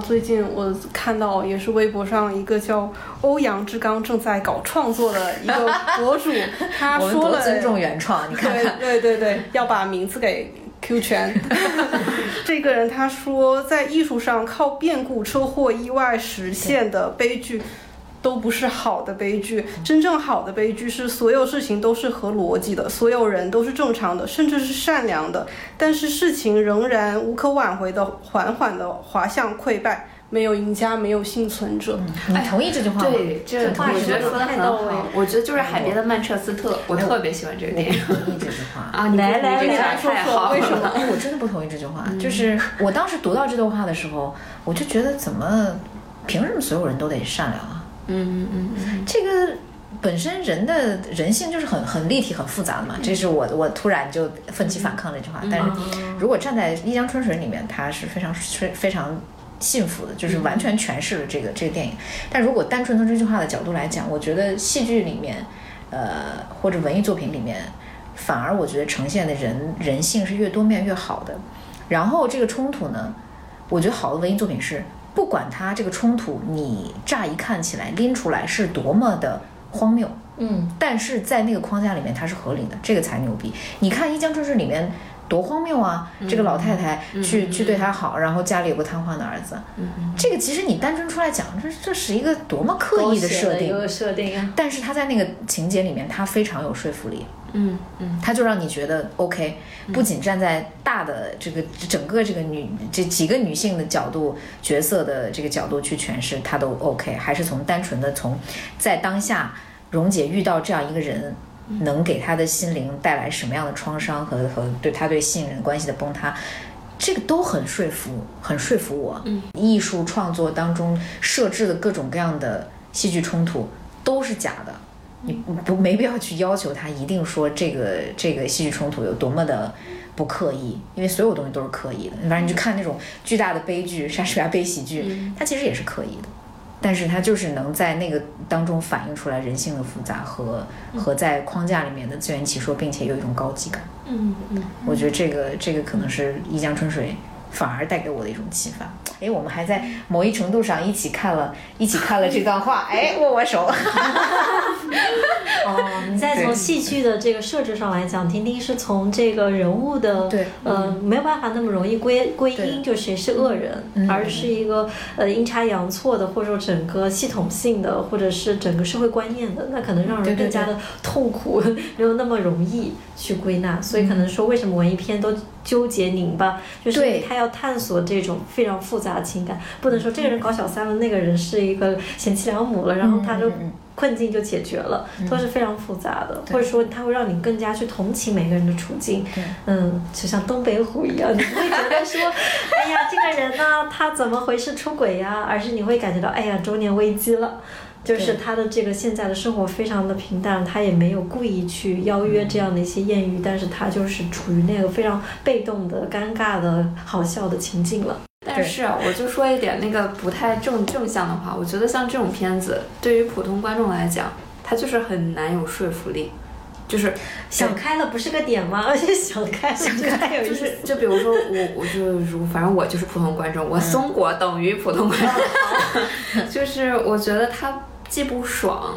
最近我看到也是微博上一个叫欧阳志刚正在搞创作的一个博主，他 说了尊重原创，你看看，对对对，要把名字给 Q 全。这个人他说，在艺术上靠变故、车祸、意外实现的悲剧。都不是好的悲剧，真正好的悲剧是所有事情都是合逻辑的，所有人都是正常的，甚至是善良的，但是事情仍然无可挽回的缓缓的滑向溃败，没有赢家，没有幸存者。你同意这句话吗？对，这话我觉得说的很好。我觉得就是海边的曼彻斯特，我特别喜欢这个电影。同意这句话啊！你来来来说说为什么？哎，我真的不同意这句话。就是我当时读到这段话的时候，我就觉得怎么凭什么所有人都得善良啊？嗯嗯嗯，这个本身人的人性就是很很立体、很复杂的嘛。这是我我突然就奋起反抗这句话。但是如果站在《一江春水》里面，他是非常非非常幸福的，就是完全诠释了这个这个电影。但如果单纯从这句话的角度来讲，我觉得戏剧里面，呃，或者文艺作品里面，反而我觉得呈现的人人性是越多面越好的。然后这个冲突呢，我觉得好的文艺作品是。不管它这个冲突，你乍一看起来拎出来是多么的荒谬，嗯，但是在那个框架里面它是合理的，这个才牛逼。你看《一江春水》里面多荒谬啊！这个老太太去去对他好，然后家里有个瘫痪的儿子，这个其实你单纯出来讲，这这是一个多么刻意的设定，设定啊！但是他在那个情节里面，他非常有说服力。嗯嗯，他就让你觉得 OK，不仅站在大的这个整个这个女这几个女性的角度角色的这个角度去诠释，他都 OK，还是从单纯的从在当下蓉姐遇到这样一个人，能给他的心灵带来什么样的创伤和和对他对信任关系的崩塌，这个都很说服，很说服我。嗯，艺术创作当中设置的各种各样的戏剧冲突都是假的。你不没必要去要求他一定说这个这个戏剧冲突有多么的不刻意，因为所有东西都是刻意的。反正你去看那种巨大的悲剧，莎士比亚悲喜剧，它其实也是刻意的，但是它就是能在那个当中反映出来人性的复杂和和在框架里面的自圆其说，并且有一种高级感。嗯嗯，我觉得这个这个可能是一江春水反而带给我的一种启发。哎，我们还在某一程度上一起看了一起看了这段话，哎，握握手。哦，你再从戏剧的这个设置上来讲，婷婷是从这个人物的，对，呃，没有办法那么容易归归因，就谁是恶人，而是一个呃阴差阳错的，或者说整个系统性的，或者是整个社会观念的，那可能让人更加的痛苦，没有那么容易去归纳。所以可能说，为什么文艺片都纠结拧巴，就是因为他要探索这种非常复杂的情感，不能说这个人搞小三了，那个人是一个贤妻良母了，然后他就困境就解决了，都是非常复杂的，对。或者说他会让你更加去同情每个人的处境，嗯，就像东北虎一样，你不会觉得说，哎呀，这个人呢，他怎么回事出轨呀，而是你会感觉到，哎呀，中年危机了。就是他的这个现在的生活非常的平淡，他也没有故意去邀约这样的一些艳遇，但是他就是处于那个非常被动的、尴尬的、好笑的情境了。但是啊我就说一点那个不太正正向的话，我觉得像这种片子，对于普通观众来讲，它就是很难有说服力，就是想开了不是个点吗？而且想开了这个太有意思。就是就比如说我我就如反正我就是普通观众，我松果等于普通观众，就是我觉得它既不爽。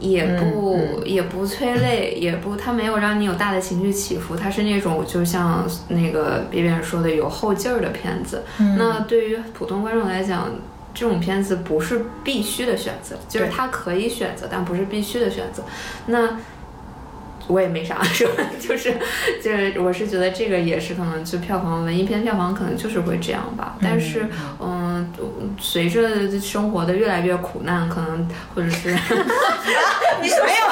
也不、也不催泪，也不，它没有让你有大的情绪起伏，它是那种就像那个别别人说的有后劲儿的片子。那对于普通观众来讲，这种片子不是必须的选择，就是对它可以选择，但不是必须的选择。那我也没啥说，就是就是我是觉得这个也是可能就票房文艺片票房可能就是会这样吧，但是嗯、随着生活的越来越苦难，可能或者是 你说没有？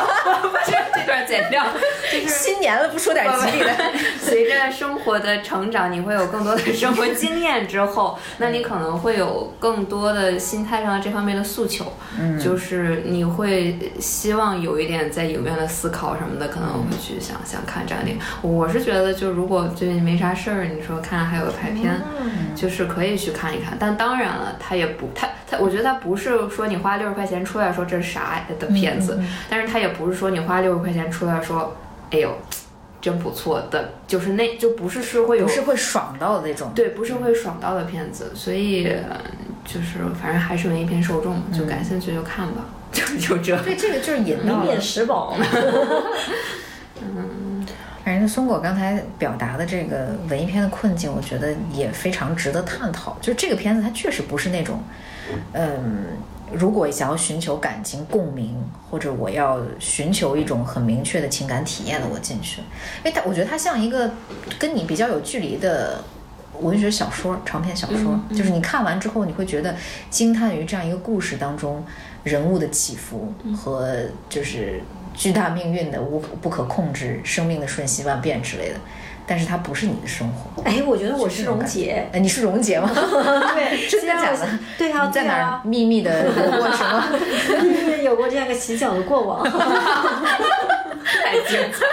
不是这段剪掉，就是新年了，不说点吉利的？随着生活的成长，你会有更多的生活经验之后，那你可能会有更多的心态上的这方面的诉求，嗯，就是你会希望有一点在影院的思考什么的，可能会去想想看这样的电影。我是觉得，就如果最近没啥事儿，你说看还有个排片，就是可以去看一看。但当然了，它也不，它它，我觉得它不是说你花六十块钱出来说这是啥的片子，但是它也不是说你花六十块钱出来说，哎呦。真不错的，就是那就不是是会有不是会爽到的那种。对，不是会爽到的片子，所以呃就是反正还是文艺片受众，就感兴趣就看吧，就就这。对，这个就是引到明了免食饱。反正松果刚才表达的这个文艺片的困境，我觉得也非常值得探讨。就是这个片子，它确实不是那种，嗯，如果想要寻求感情共鸣，或者我要寻求一种很明确的情感体验的，我进去，因为它我觉得它像一个跟你比较有距离的。文学小说、长篇小说，就是你看完之后，你会觉得惊叹于这样一个故事当中人物的起伏和就是巨大命运的无不可控制、生命的瞬息万变之类的。但是它不是你的生活。哎，我觉得我是是这种感蓉姐。哎，你是蓉姐吗？对，真的假的？对啊，在哪秘密的 有过什么？有过这样一个洗脚的过往。太精彩。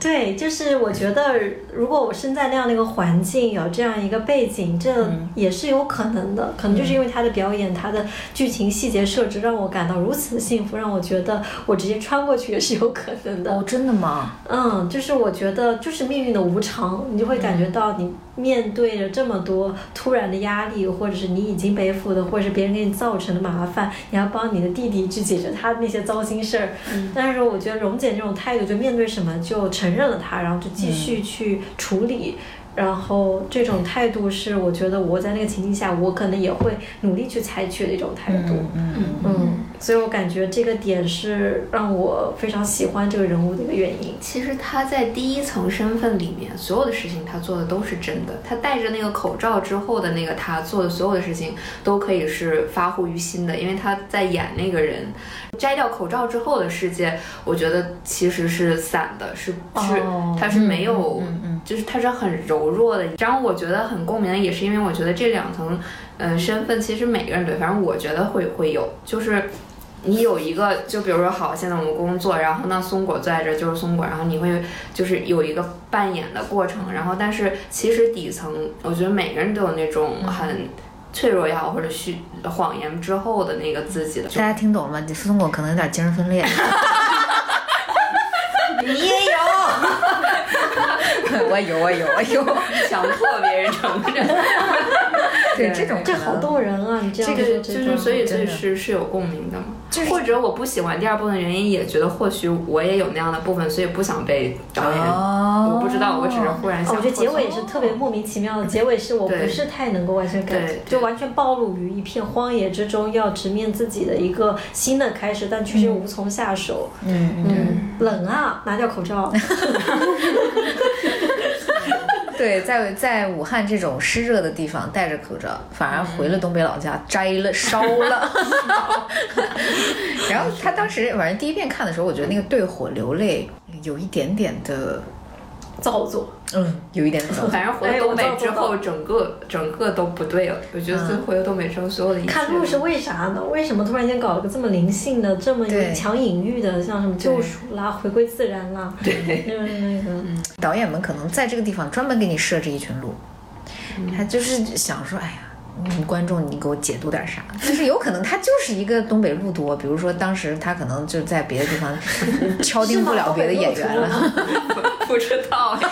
对，就是我觉得，如果我身在那样的一个环境，有这样一个背景，这也是有可能的。可能就是因为他的表演，他的剧情细节设置，让我感到如此的幸福，让我觉得我直接穿过去也是有可能的。哦，真的吗？嗯，就是我觉得，就是命运的无常，你就会感觉到你面对着这么多突然的压力，或者是你已经背负的，或者是别人给你造成的麻烦，你要帮你的弟弟去解决他的那些糟心事儿。但是我觉得蓉姐这种态度，就面对什么就承认了它，然后就继续去处理。然后这种态度是，我觉得我在那个情境下，我可能也会努力去采取的一种态度。嗯嗯嗯，所以我感觉这个点是让我非常喜欢这个人物的一个原因。其实他在第一层身份里面，所有的事情他做的都是真的。他戴着那个口罩之后的那个他做的所有的事情，都可以是发乎于心的，因为他在演那个人。摘掉口罩之后的世界，我觉得其实是散的，是是哦他是没有，就是他是很柔弱的。然后我觉得很共鸣的，也是因为我觉得这两层，嗯、身份其实每个人对，反正我觉得会会有，就是。你有一个，就比如说，好，现在我们工作，然后那松果坐在这儿就是松果，然后你会就是有一个扮演的过程，然后但是其实底层，我觉得每个人都有那种很脆弱也好，或者虚谎言之后的那个自己的，大家听懂了吗？你松果可能有点精神分裂。你也有，我有，我有，我有。强迫别人承认。对这种这好动人啊！你这样这个就是所以所以是是有共鸣的嘛。就是或者我不喜欢第二部分的原因，也觉得或许我也有那样的部分，所以不想被导演。哦我不知道，我只是忽然哦想。我觉得结尾也是特别莫名其妙的，结尾是我不是太能够完全感觉，就完全暴露于一片荒野之中，要直面自己的一个新的开始，但却又无从下手。嗯嗯，嗯，冷啊，拿掉口罩。对，在在武汉这种湿热的地方戴着口罩，反而回了东北老家摘了烧了。然后他当时反正第一遍看的时候，我觉得那个对火流泪有一点点的，造作，嗯，有一点。反正回了东北之后，整个整个都不对了。我觉得回了东北之后，所有的一切看路是为啥呢？为什么突然间搞了个这么灵性的、这么强隐喻的，像什么救赎啦、回归自然啦？对，就是那个。导演们可能在这个地方专门给你设置一群路，他就是想说，哎呀。嗯，观众，你给我解读点啥？就是有可能他就是一个东北路多，比如说当时他可能就在别的地方 敲定不了别的演员了。不知道呀。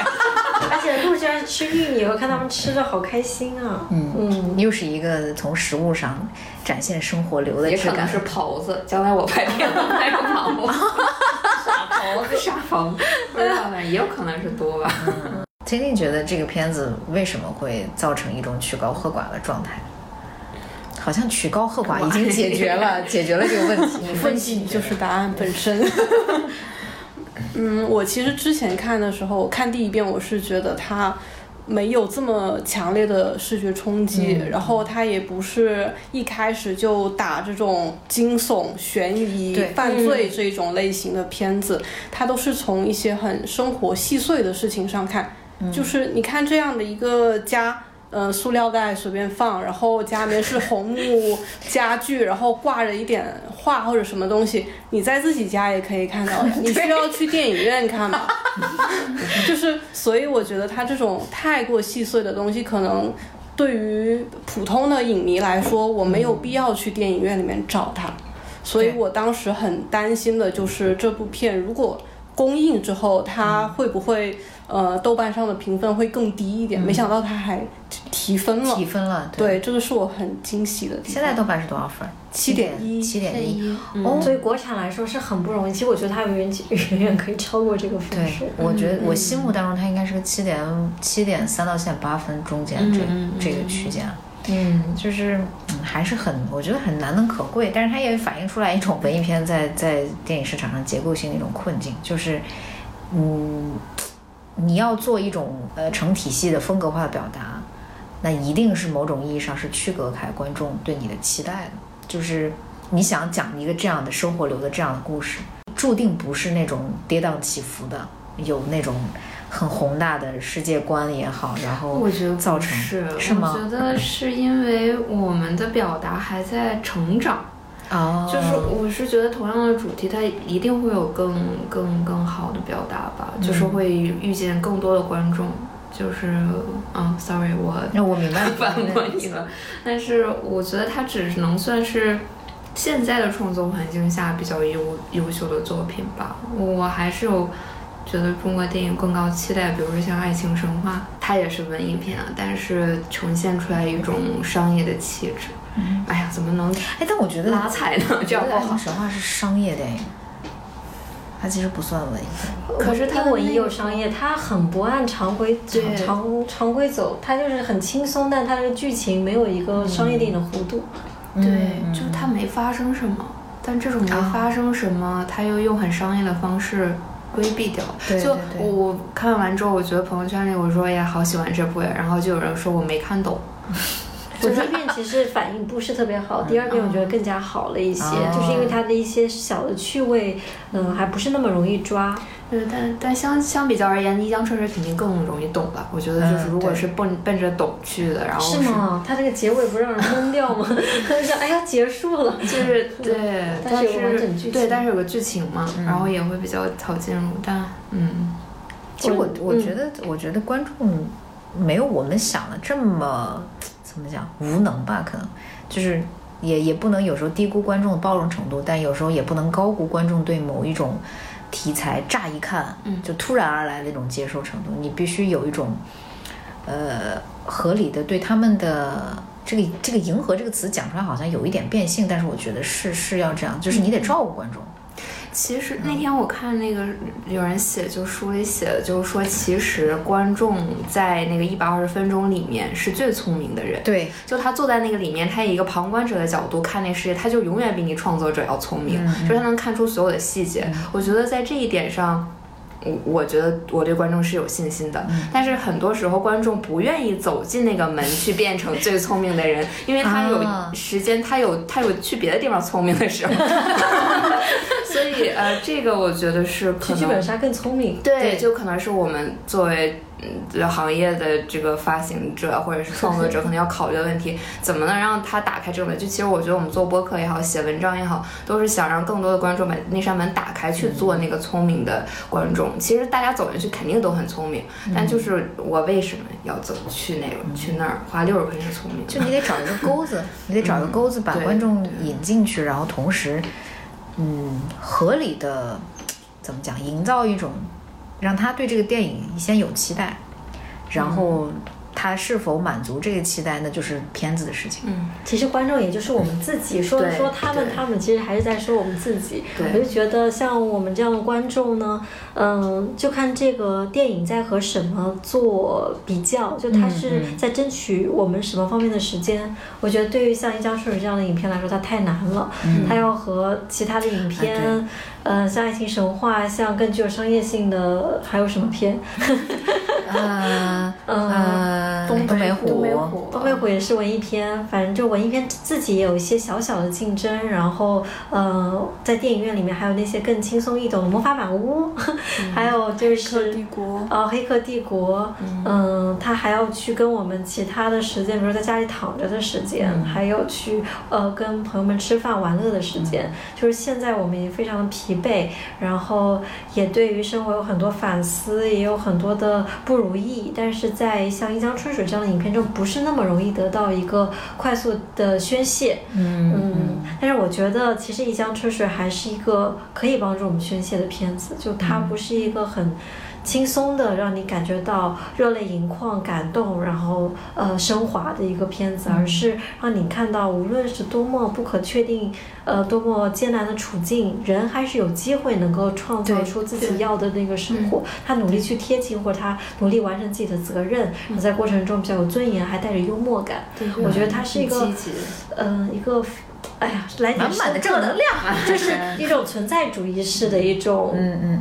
而且鹿居然吃玉米，我看他们吃的好开心啊！嗯嗯，又是一个从食物上展现生活流的质感。也可能是狍子，将来我拍片子拍个狍 子，傻狍子，傻狍，不知道呢？也有可能是多吧。婷婷觉得这个片子为什么会造成一种曲高和寡的状态？好像曲高和寡已经解决了，解决了这个问题。你分问析题就是答案本身。嗯，我其实之前看的时候，看第一遍我是觉得它没有这么强烈的视觉冲击，然后它也不是一开始就打这种惊悚、悬疑、犯罪这种类型的片子，它都是从一些很生活细碎的事情上看，就是你看这样的一个家。呃，塑料袋随便放，然后家里面是红木家具，然后挂着一点画或者什么东西，你在自己家也可以看到的。你需要去电影院看吗？就是，所以我觉得它这种太过细碎的东西，可能对于普通的影迷来说，我没有必要去电影院里面找它。所以我当时很担心的就是这部片如果公映之后，它会不会呃豆瓣上的评分会更低一点？没想到它还提分了。提分了，对，这个是我很惊喜的地方。现在豆瓣是多少分？七点一，七点一。哦，对于国产来说是很不容易。其实我觉得它远远远远可以超过这个分对数。，我觉得我心目当中它应该是个七点七点三到七点八分中间这这个区间。嗯，嗯就是嗯，还是很，我觉得很难能可贵，但是它也反映出来一种文艺片在在电影市场上结构性的一种困境，就是，嗯，你要做一种呃成体系的风格化的表达，那一定是某种意义上是区隔开观众对你的期待的，就是你想讲一个这样的生活流的这样的故事，注定不是那种跌宕起伏的，有那种。很宏大的世界观也好，然后我觉得不造成是，是吗？我觉得是因为我们的表达还在成长。哦，就是我是觉得同样的主题，它一定会有更更更好的表达吧，嗯就是会遇见更多的观众。就是，嗯，sorry，我那我明白 反驳你了，但是我觉得它只能算是现在的创作环境下比较优优秀的作品吧。我还是有觉得中国电影更高期待，比如说像《爱情神话》，它也是文艺片啊，但是呈现出来一种商业的气质。嗯，哎呀，怎么能哎？但我觉得拉踩呢？这样不好。爱情神话是商业电影，它其实不算文艺。可是它文艺又商业，它很不按常规常常常规走，它就是很轻松，但它的剧情没有一个商业电影的弧度。对，就是它没发生什么，但这种没发生什么，它又用很商业的方式。规避掉，就我看完之后，我觉得朋友圈里我说哎呀好喜欢这部呀，然后就有人说我没看懂。我第一遍其实反应不是特别好，第二遍我觉得更加好了一些，就是因为它的一些小的趣味，嗯，还不是那么容易抓。对，但但相相比较而言，一江春水肯定更容易懂吧？我觉得就是如果是奔奔着懂去的，然后是吗？它这个结尾不让人懵掉吗？就是哎呀结束了，就是 对，但是有完整剧情，对，但是有个剧情嘛，然后也会比较好进入，但嗯，其实我我觉得我觉得观众没有我们想的这么怎么讲无能吧？可能就是也也不能有时候低估观众的包容程度，但有时候也不能高估观众对某一种。题材乍一看就突然而来的那种接受程度，你必须有一种，呃，合理的对他们的这个这个迎合这个词讲出来好像有一点变性，但是我觉得是是要这样，就是你得照顾观众。其实那天我看那个有人写，就书里写的，就是说，其实观众在那个一百二十分钟里面是最聪明的人。对，就他坐在那个里面，他以一个旁观者的角度看那世界，他就永远比你创作者要聪明，就是他能看出所有的细节。我觉得在这一点上。我我觉得我对观众是有信心的，但是很多时候观众不愿意走进那个门去变成最聪明的人，因为他有时间，他有他有去别的地方聪明的时候，所以呃，这个我觉得是可能剧本杀更聪明，对，就可能是我们作为。嗯，行业的这个发行者或者是创作者可能要考虑的问题，怎么能让他打开这个门？就其实我觉得我们做播客也好，写文章也好，都是想让更多的观众把那扇门打开，去做那个聪明的观众。其实大家走进去肯定都很聪明，但就是我为什么要走去那个去那儿花六十块钱聪明？就你得找一个钩子，你得找一个钩子把观众引进去，然后同时，嗯，合理的怎么讲，营造一种。让他对这个电影先有期待，然后他是否满足这个期待，那就是片子的事情。嗯，其实观众也就是我们自己，说说他们，他们其实还是在说我们自己。我就觉得像我们这样的观众呢，嗯，就看这个电影在和什么做比较，就他是在争取我们什么方面的时间。我觉得对于像《一江春水》这样的影片来说，它太难了，它要和其他的影片。呃，像爱情神话，像更具有商业性的，还有什么片？呃 呃，东北虎，东北虎也是文艺片。反正就文艺片自己也有一些小小的竞争。然后，呃，在电影院里面还有那些更轻松易懂的《魔法满屋》，还有就是《黑客帝国》呃，《黑客帝国》。嗯，他还要去跟我们其他的时间，比如在家里躺着的时间，还有去呃跟朋友们吃饭玩乐的时间。就是现在我们已经非常的疲。备，然后也对于生活有很多反思，也有很多的不如意。但是在像《一江春水》这样的影片中，不是那么容易得到一个快速的宣泄。嗯嗯。但是我觉得，其实《一江春水》还是一个可以帮助我们宣泄的片子，就它不是一个很。轻松的，让你感觉到热泪盈眶、感动，然后呃升华的一个片子，而是让你看到，无论是多么不可确定，呃多么艰难的处境，人还是有机会能够创造出自己要的那个生活。他努力去贴近，或者他努力完成自己的责任，在过程中比较有尊严，还带着幽默感。我觉得他是一个，嗯，一个。哎呀，来满满的正能量，就是一种存在主义式的一种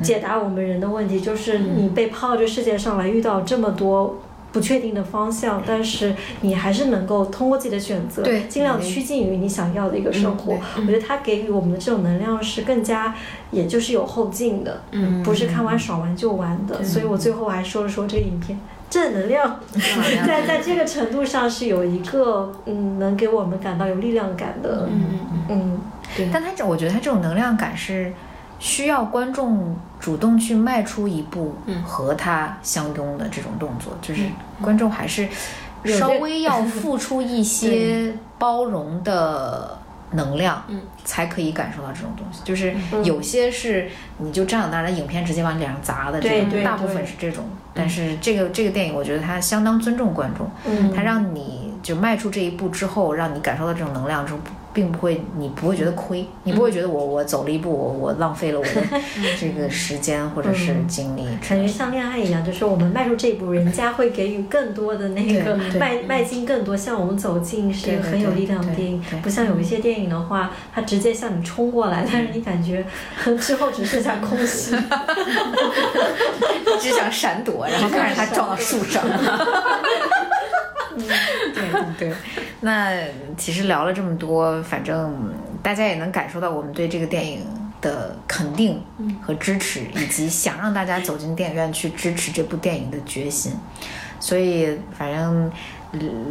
解答我们人的问题。就是你被抛到这世界上来，遇到这么多不确定的方向，但是你还是能够通过自己的选择，尽量趋近于你想要的一个生活。我觉得他给予我们的这种能量是更加，也就是有后劲的，不是看完爽完就完的。所以我最后还说了说这个影片。正能量，在在这个程度上是有一个嗯，能给我们感到有力量感的，嗯嗯嗯，对。但他这，我觉得他这种能量感是需要观众主动去迈出一步，和他相拥的这种动作，就是观众还是稍微要付出一些 包容的。能量，嗯，才可以感受到这种东西。就是有些是你就站在那儿，那影片直接往脸上砸的这种，大部分是这种。但是这个这个电影，我觉得它相当尊重观众，嗯，它让你就迈出这一步之后，让你感受到这种能量之后。并不会，你不会觉得亏，你不会觉得我我走了一步，我我浪费了我的这个时间或者是精力。感觉像恋爱一样，就是我们迈出这一步，人家会给予更多的那个迈迈进更多，向我们走近是一个很有力量的电影。不像有一些电影的话，它直接向你冲过来，但是你感觉之后只剩下空隙，只想闪躲，然后看着它撞到树上。对对对，那其实聊了这么多，反正大家也能感受到我们对这个电影的肯定和支持，以及想让大家走进电影院去支持这部电影的决心。所以，反正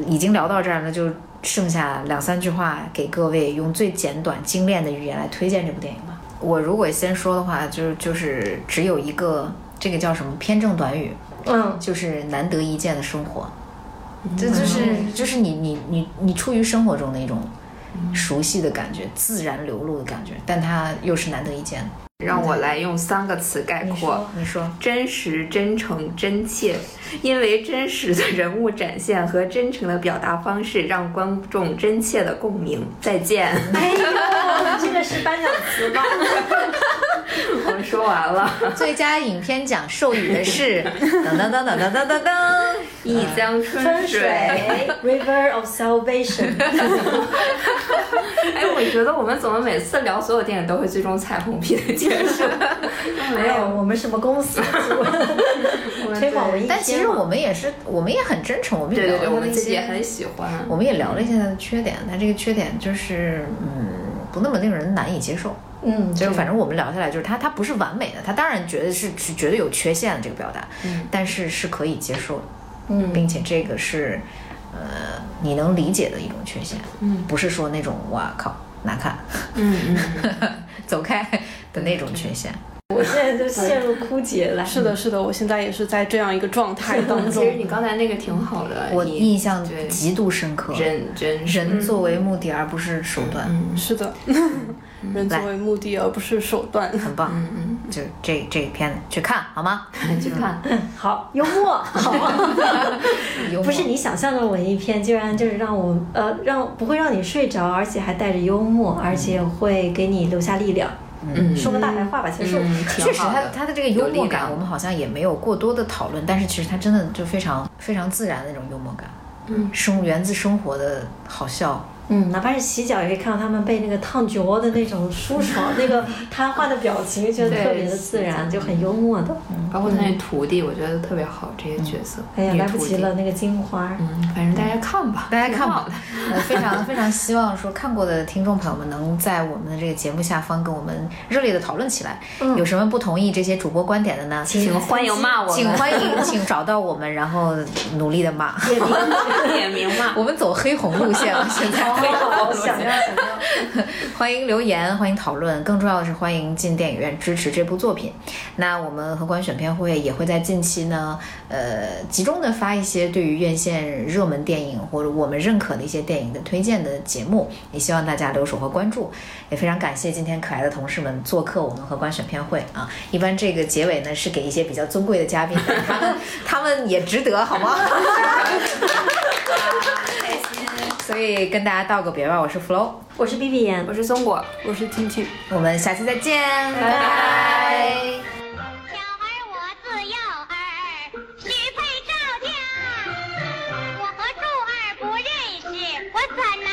已经聊到这儿了，就剩下两三句话给各位用最简短精炼的语言来推荐这部电影吧。我如果先说的话，就就是只有一个，这个叫什么偏正短语，嗯，就是难得一见的生活。这就是就是你你你你出于生活中的一种熟悉的感觉，自然流露的感觉，但它又是难得一见。让我来用三个词概括你说。你说，真实、真诚、真切，因为真实的人物展现和真诚的表达方式，让观众真切的共鸣。再见，哎呦，这个是颁奖词吧？我们说完了。最佳影片奖授予的是噔噔噔噔噔噔噔噔，一江春春水。水 River of Salvation。哎，我觉得我们怎么每次聊所有电影都会最终彩虹屁的结束？没有，我们什么公司推广文艺但其实我们也是，我们也很真诚，我们也聊了一些们自己也很喜欢。我们也聊了一下它的缺点，它这个缺点就是，嗯，不那么令人难以接受。嗯，就是反正我们聊下来，就是他他不是完美的，他当然觉得是是绝对有缺陷的这个表达，嗯。但是是可以接受的，嗯。并且这个是呃你能理解的一种缺陷，嗯，不是说那种哇靠难看，嗯嗯，走开的那种缺陷。我现在就陷入枯竭了。是的，是的，我现在也是在这样一个状态当中 其实。你刚才那个挺好的，我印象对极度深刻，人人人作 为目的而不是手段，是的，人作为目的而不是手段。很棒。嗯，就这这片子去看好吗？去看。好，幽默，好，幽默不是你想象的文艺片，居然就是让我呃让不会让你睡着，而且还带着幽默，而且会给你留下力量。嗯。说个大白话吧，其实。确实他，好的。他的这个幽默感，我们好像也没有过多的讨论，但是其实他真的就非常非常自然的那种幽默感，嗯，生源自生活的好笑，嗯，哪怕是洗脚，也可以看到他们被那个烫脚的那种舒爽，那个 瘫痪的表情，觉得特别的自然，就很幽默的。嗯包括他那徒弟，我觉得特别好，这些角色。哎呀，来不及了，那个金花。嗯，反正大家看吧，大家看吧挺好的。呃，非常非常希望说看过的听众朋友们能在我们的这个节目下方跟我们热烈的讨论起来，有什么不同意这些主播观点的呢？请欢迎骂我们，请欢迎，请找到我们，然后努力的骂。点名骂。我们走黑红路线了，现在。好想要想要。欢迎留言，欢迎讨论，更重要的是欢迎进电影院支持这部作品。那我们荷官选片会也会在近期呢，呃，集中的发一些对于院线热门电影或者我们认可的一些电影的推荐的节目，也希望大家留守和关注。也非常感谢今天可爱的同事们做客我们荷官选片会啊！一般这个结尾呢是给一些比较尊贵的嘉宾，他们他们也值得好吗？所以跟大家道个别吧我是 flow 我是 bb 我是松果。我是 tt 我们下期再见拜拜。小孩我自幼儿照我和柱儿不认识我怎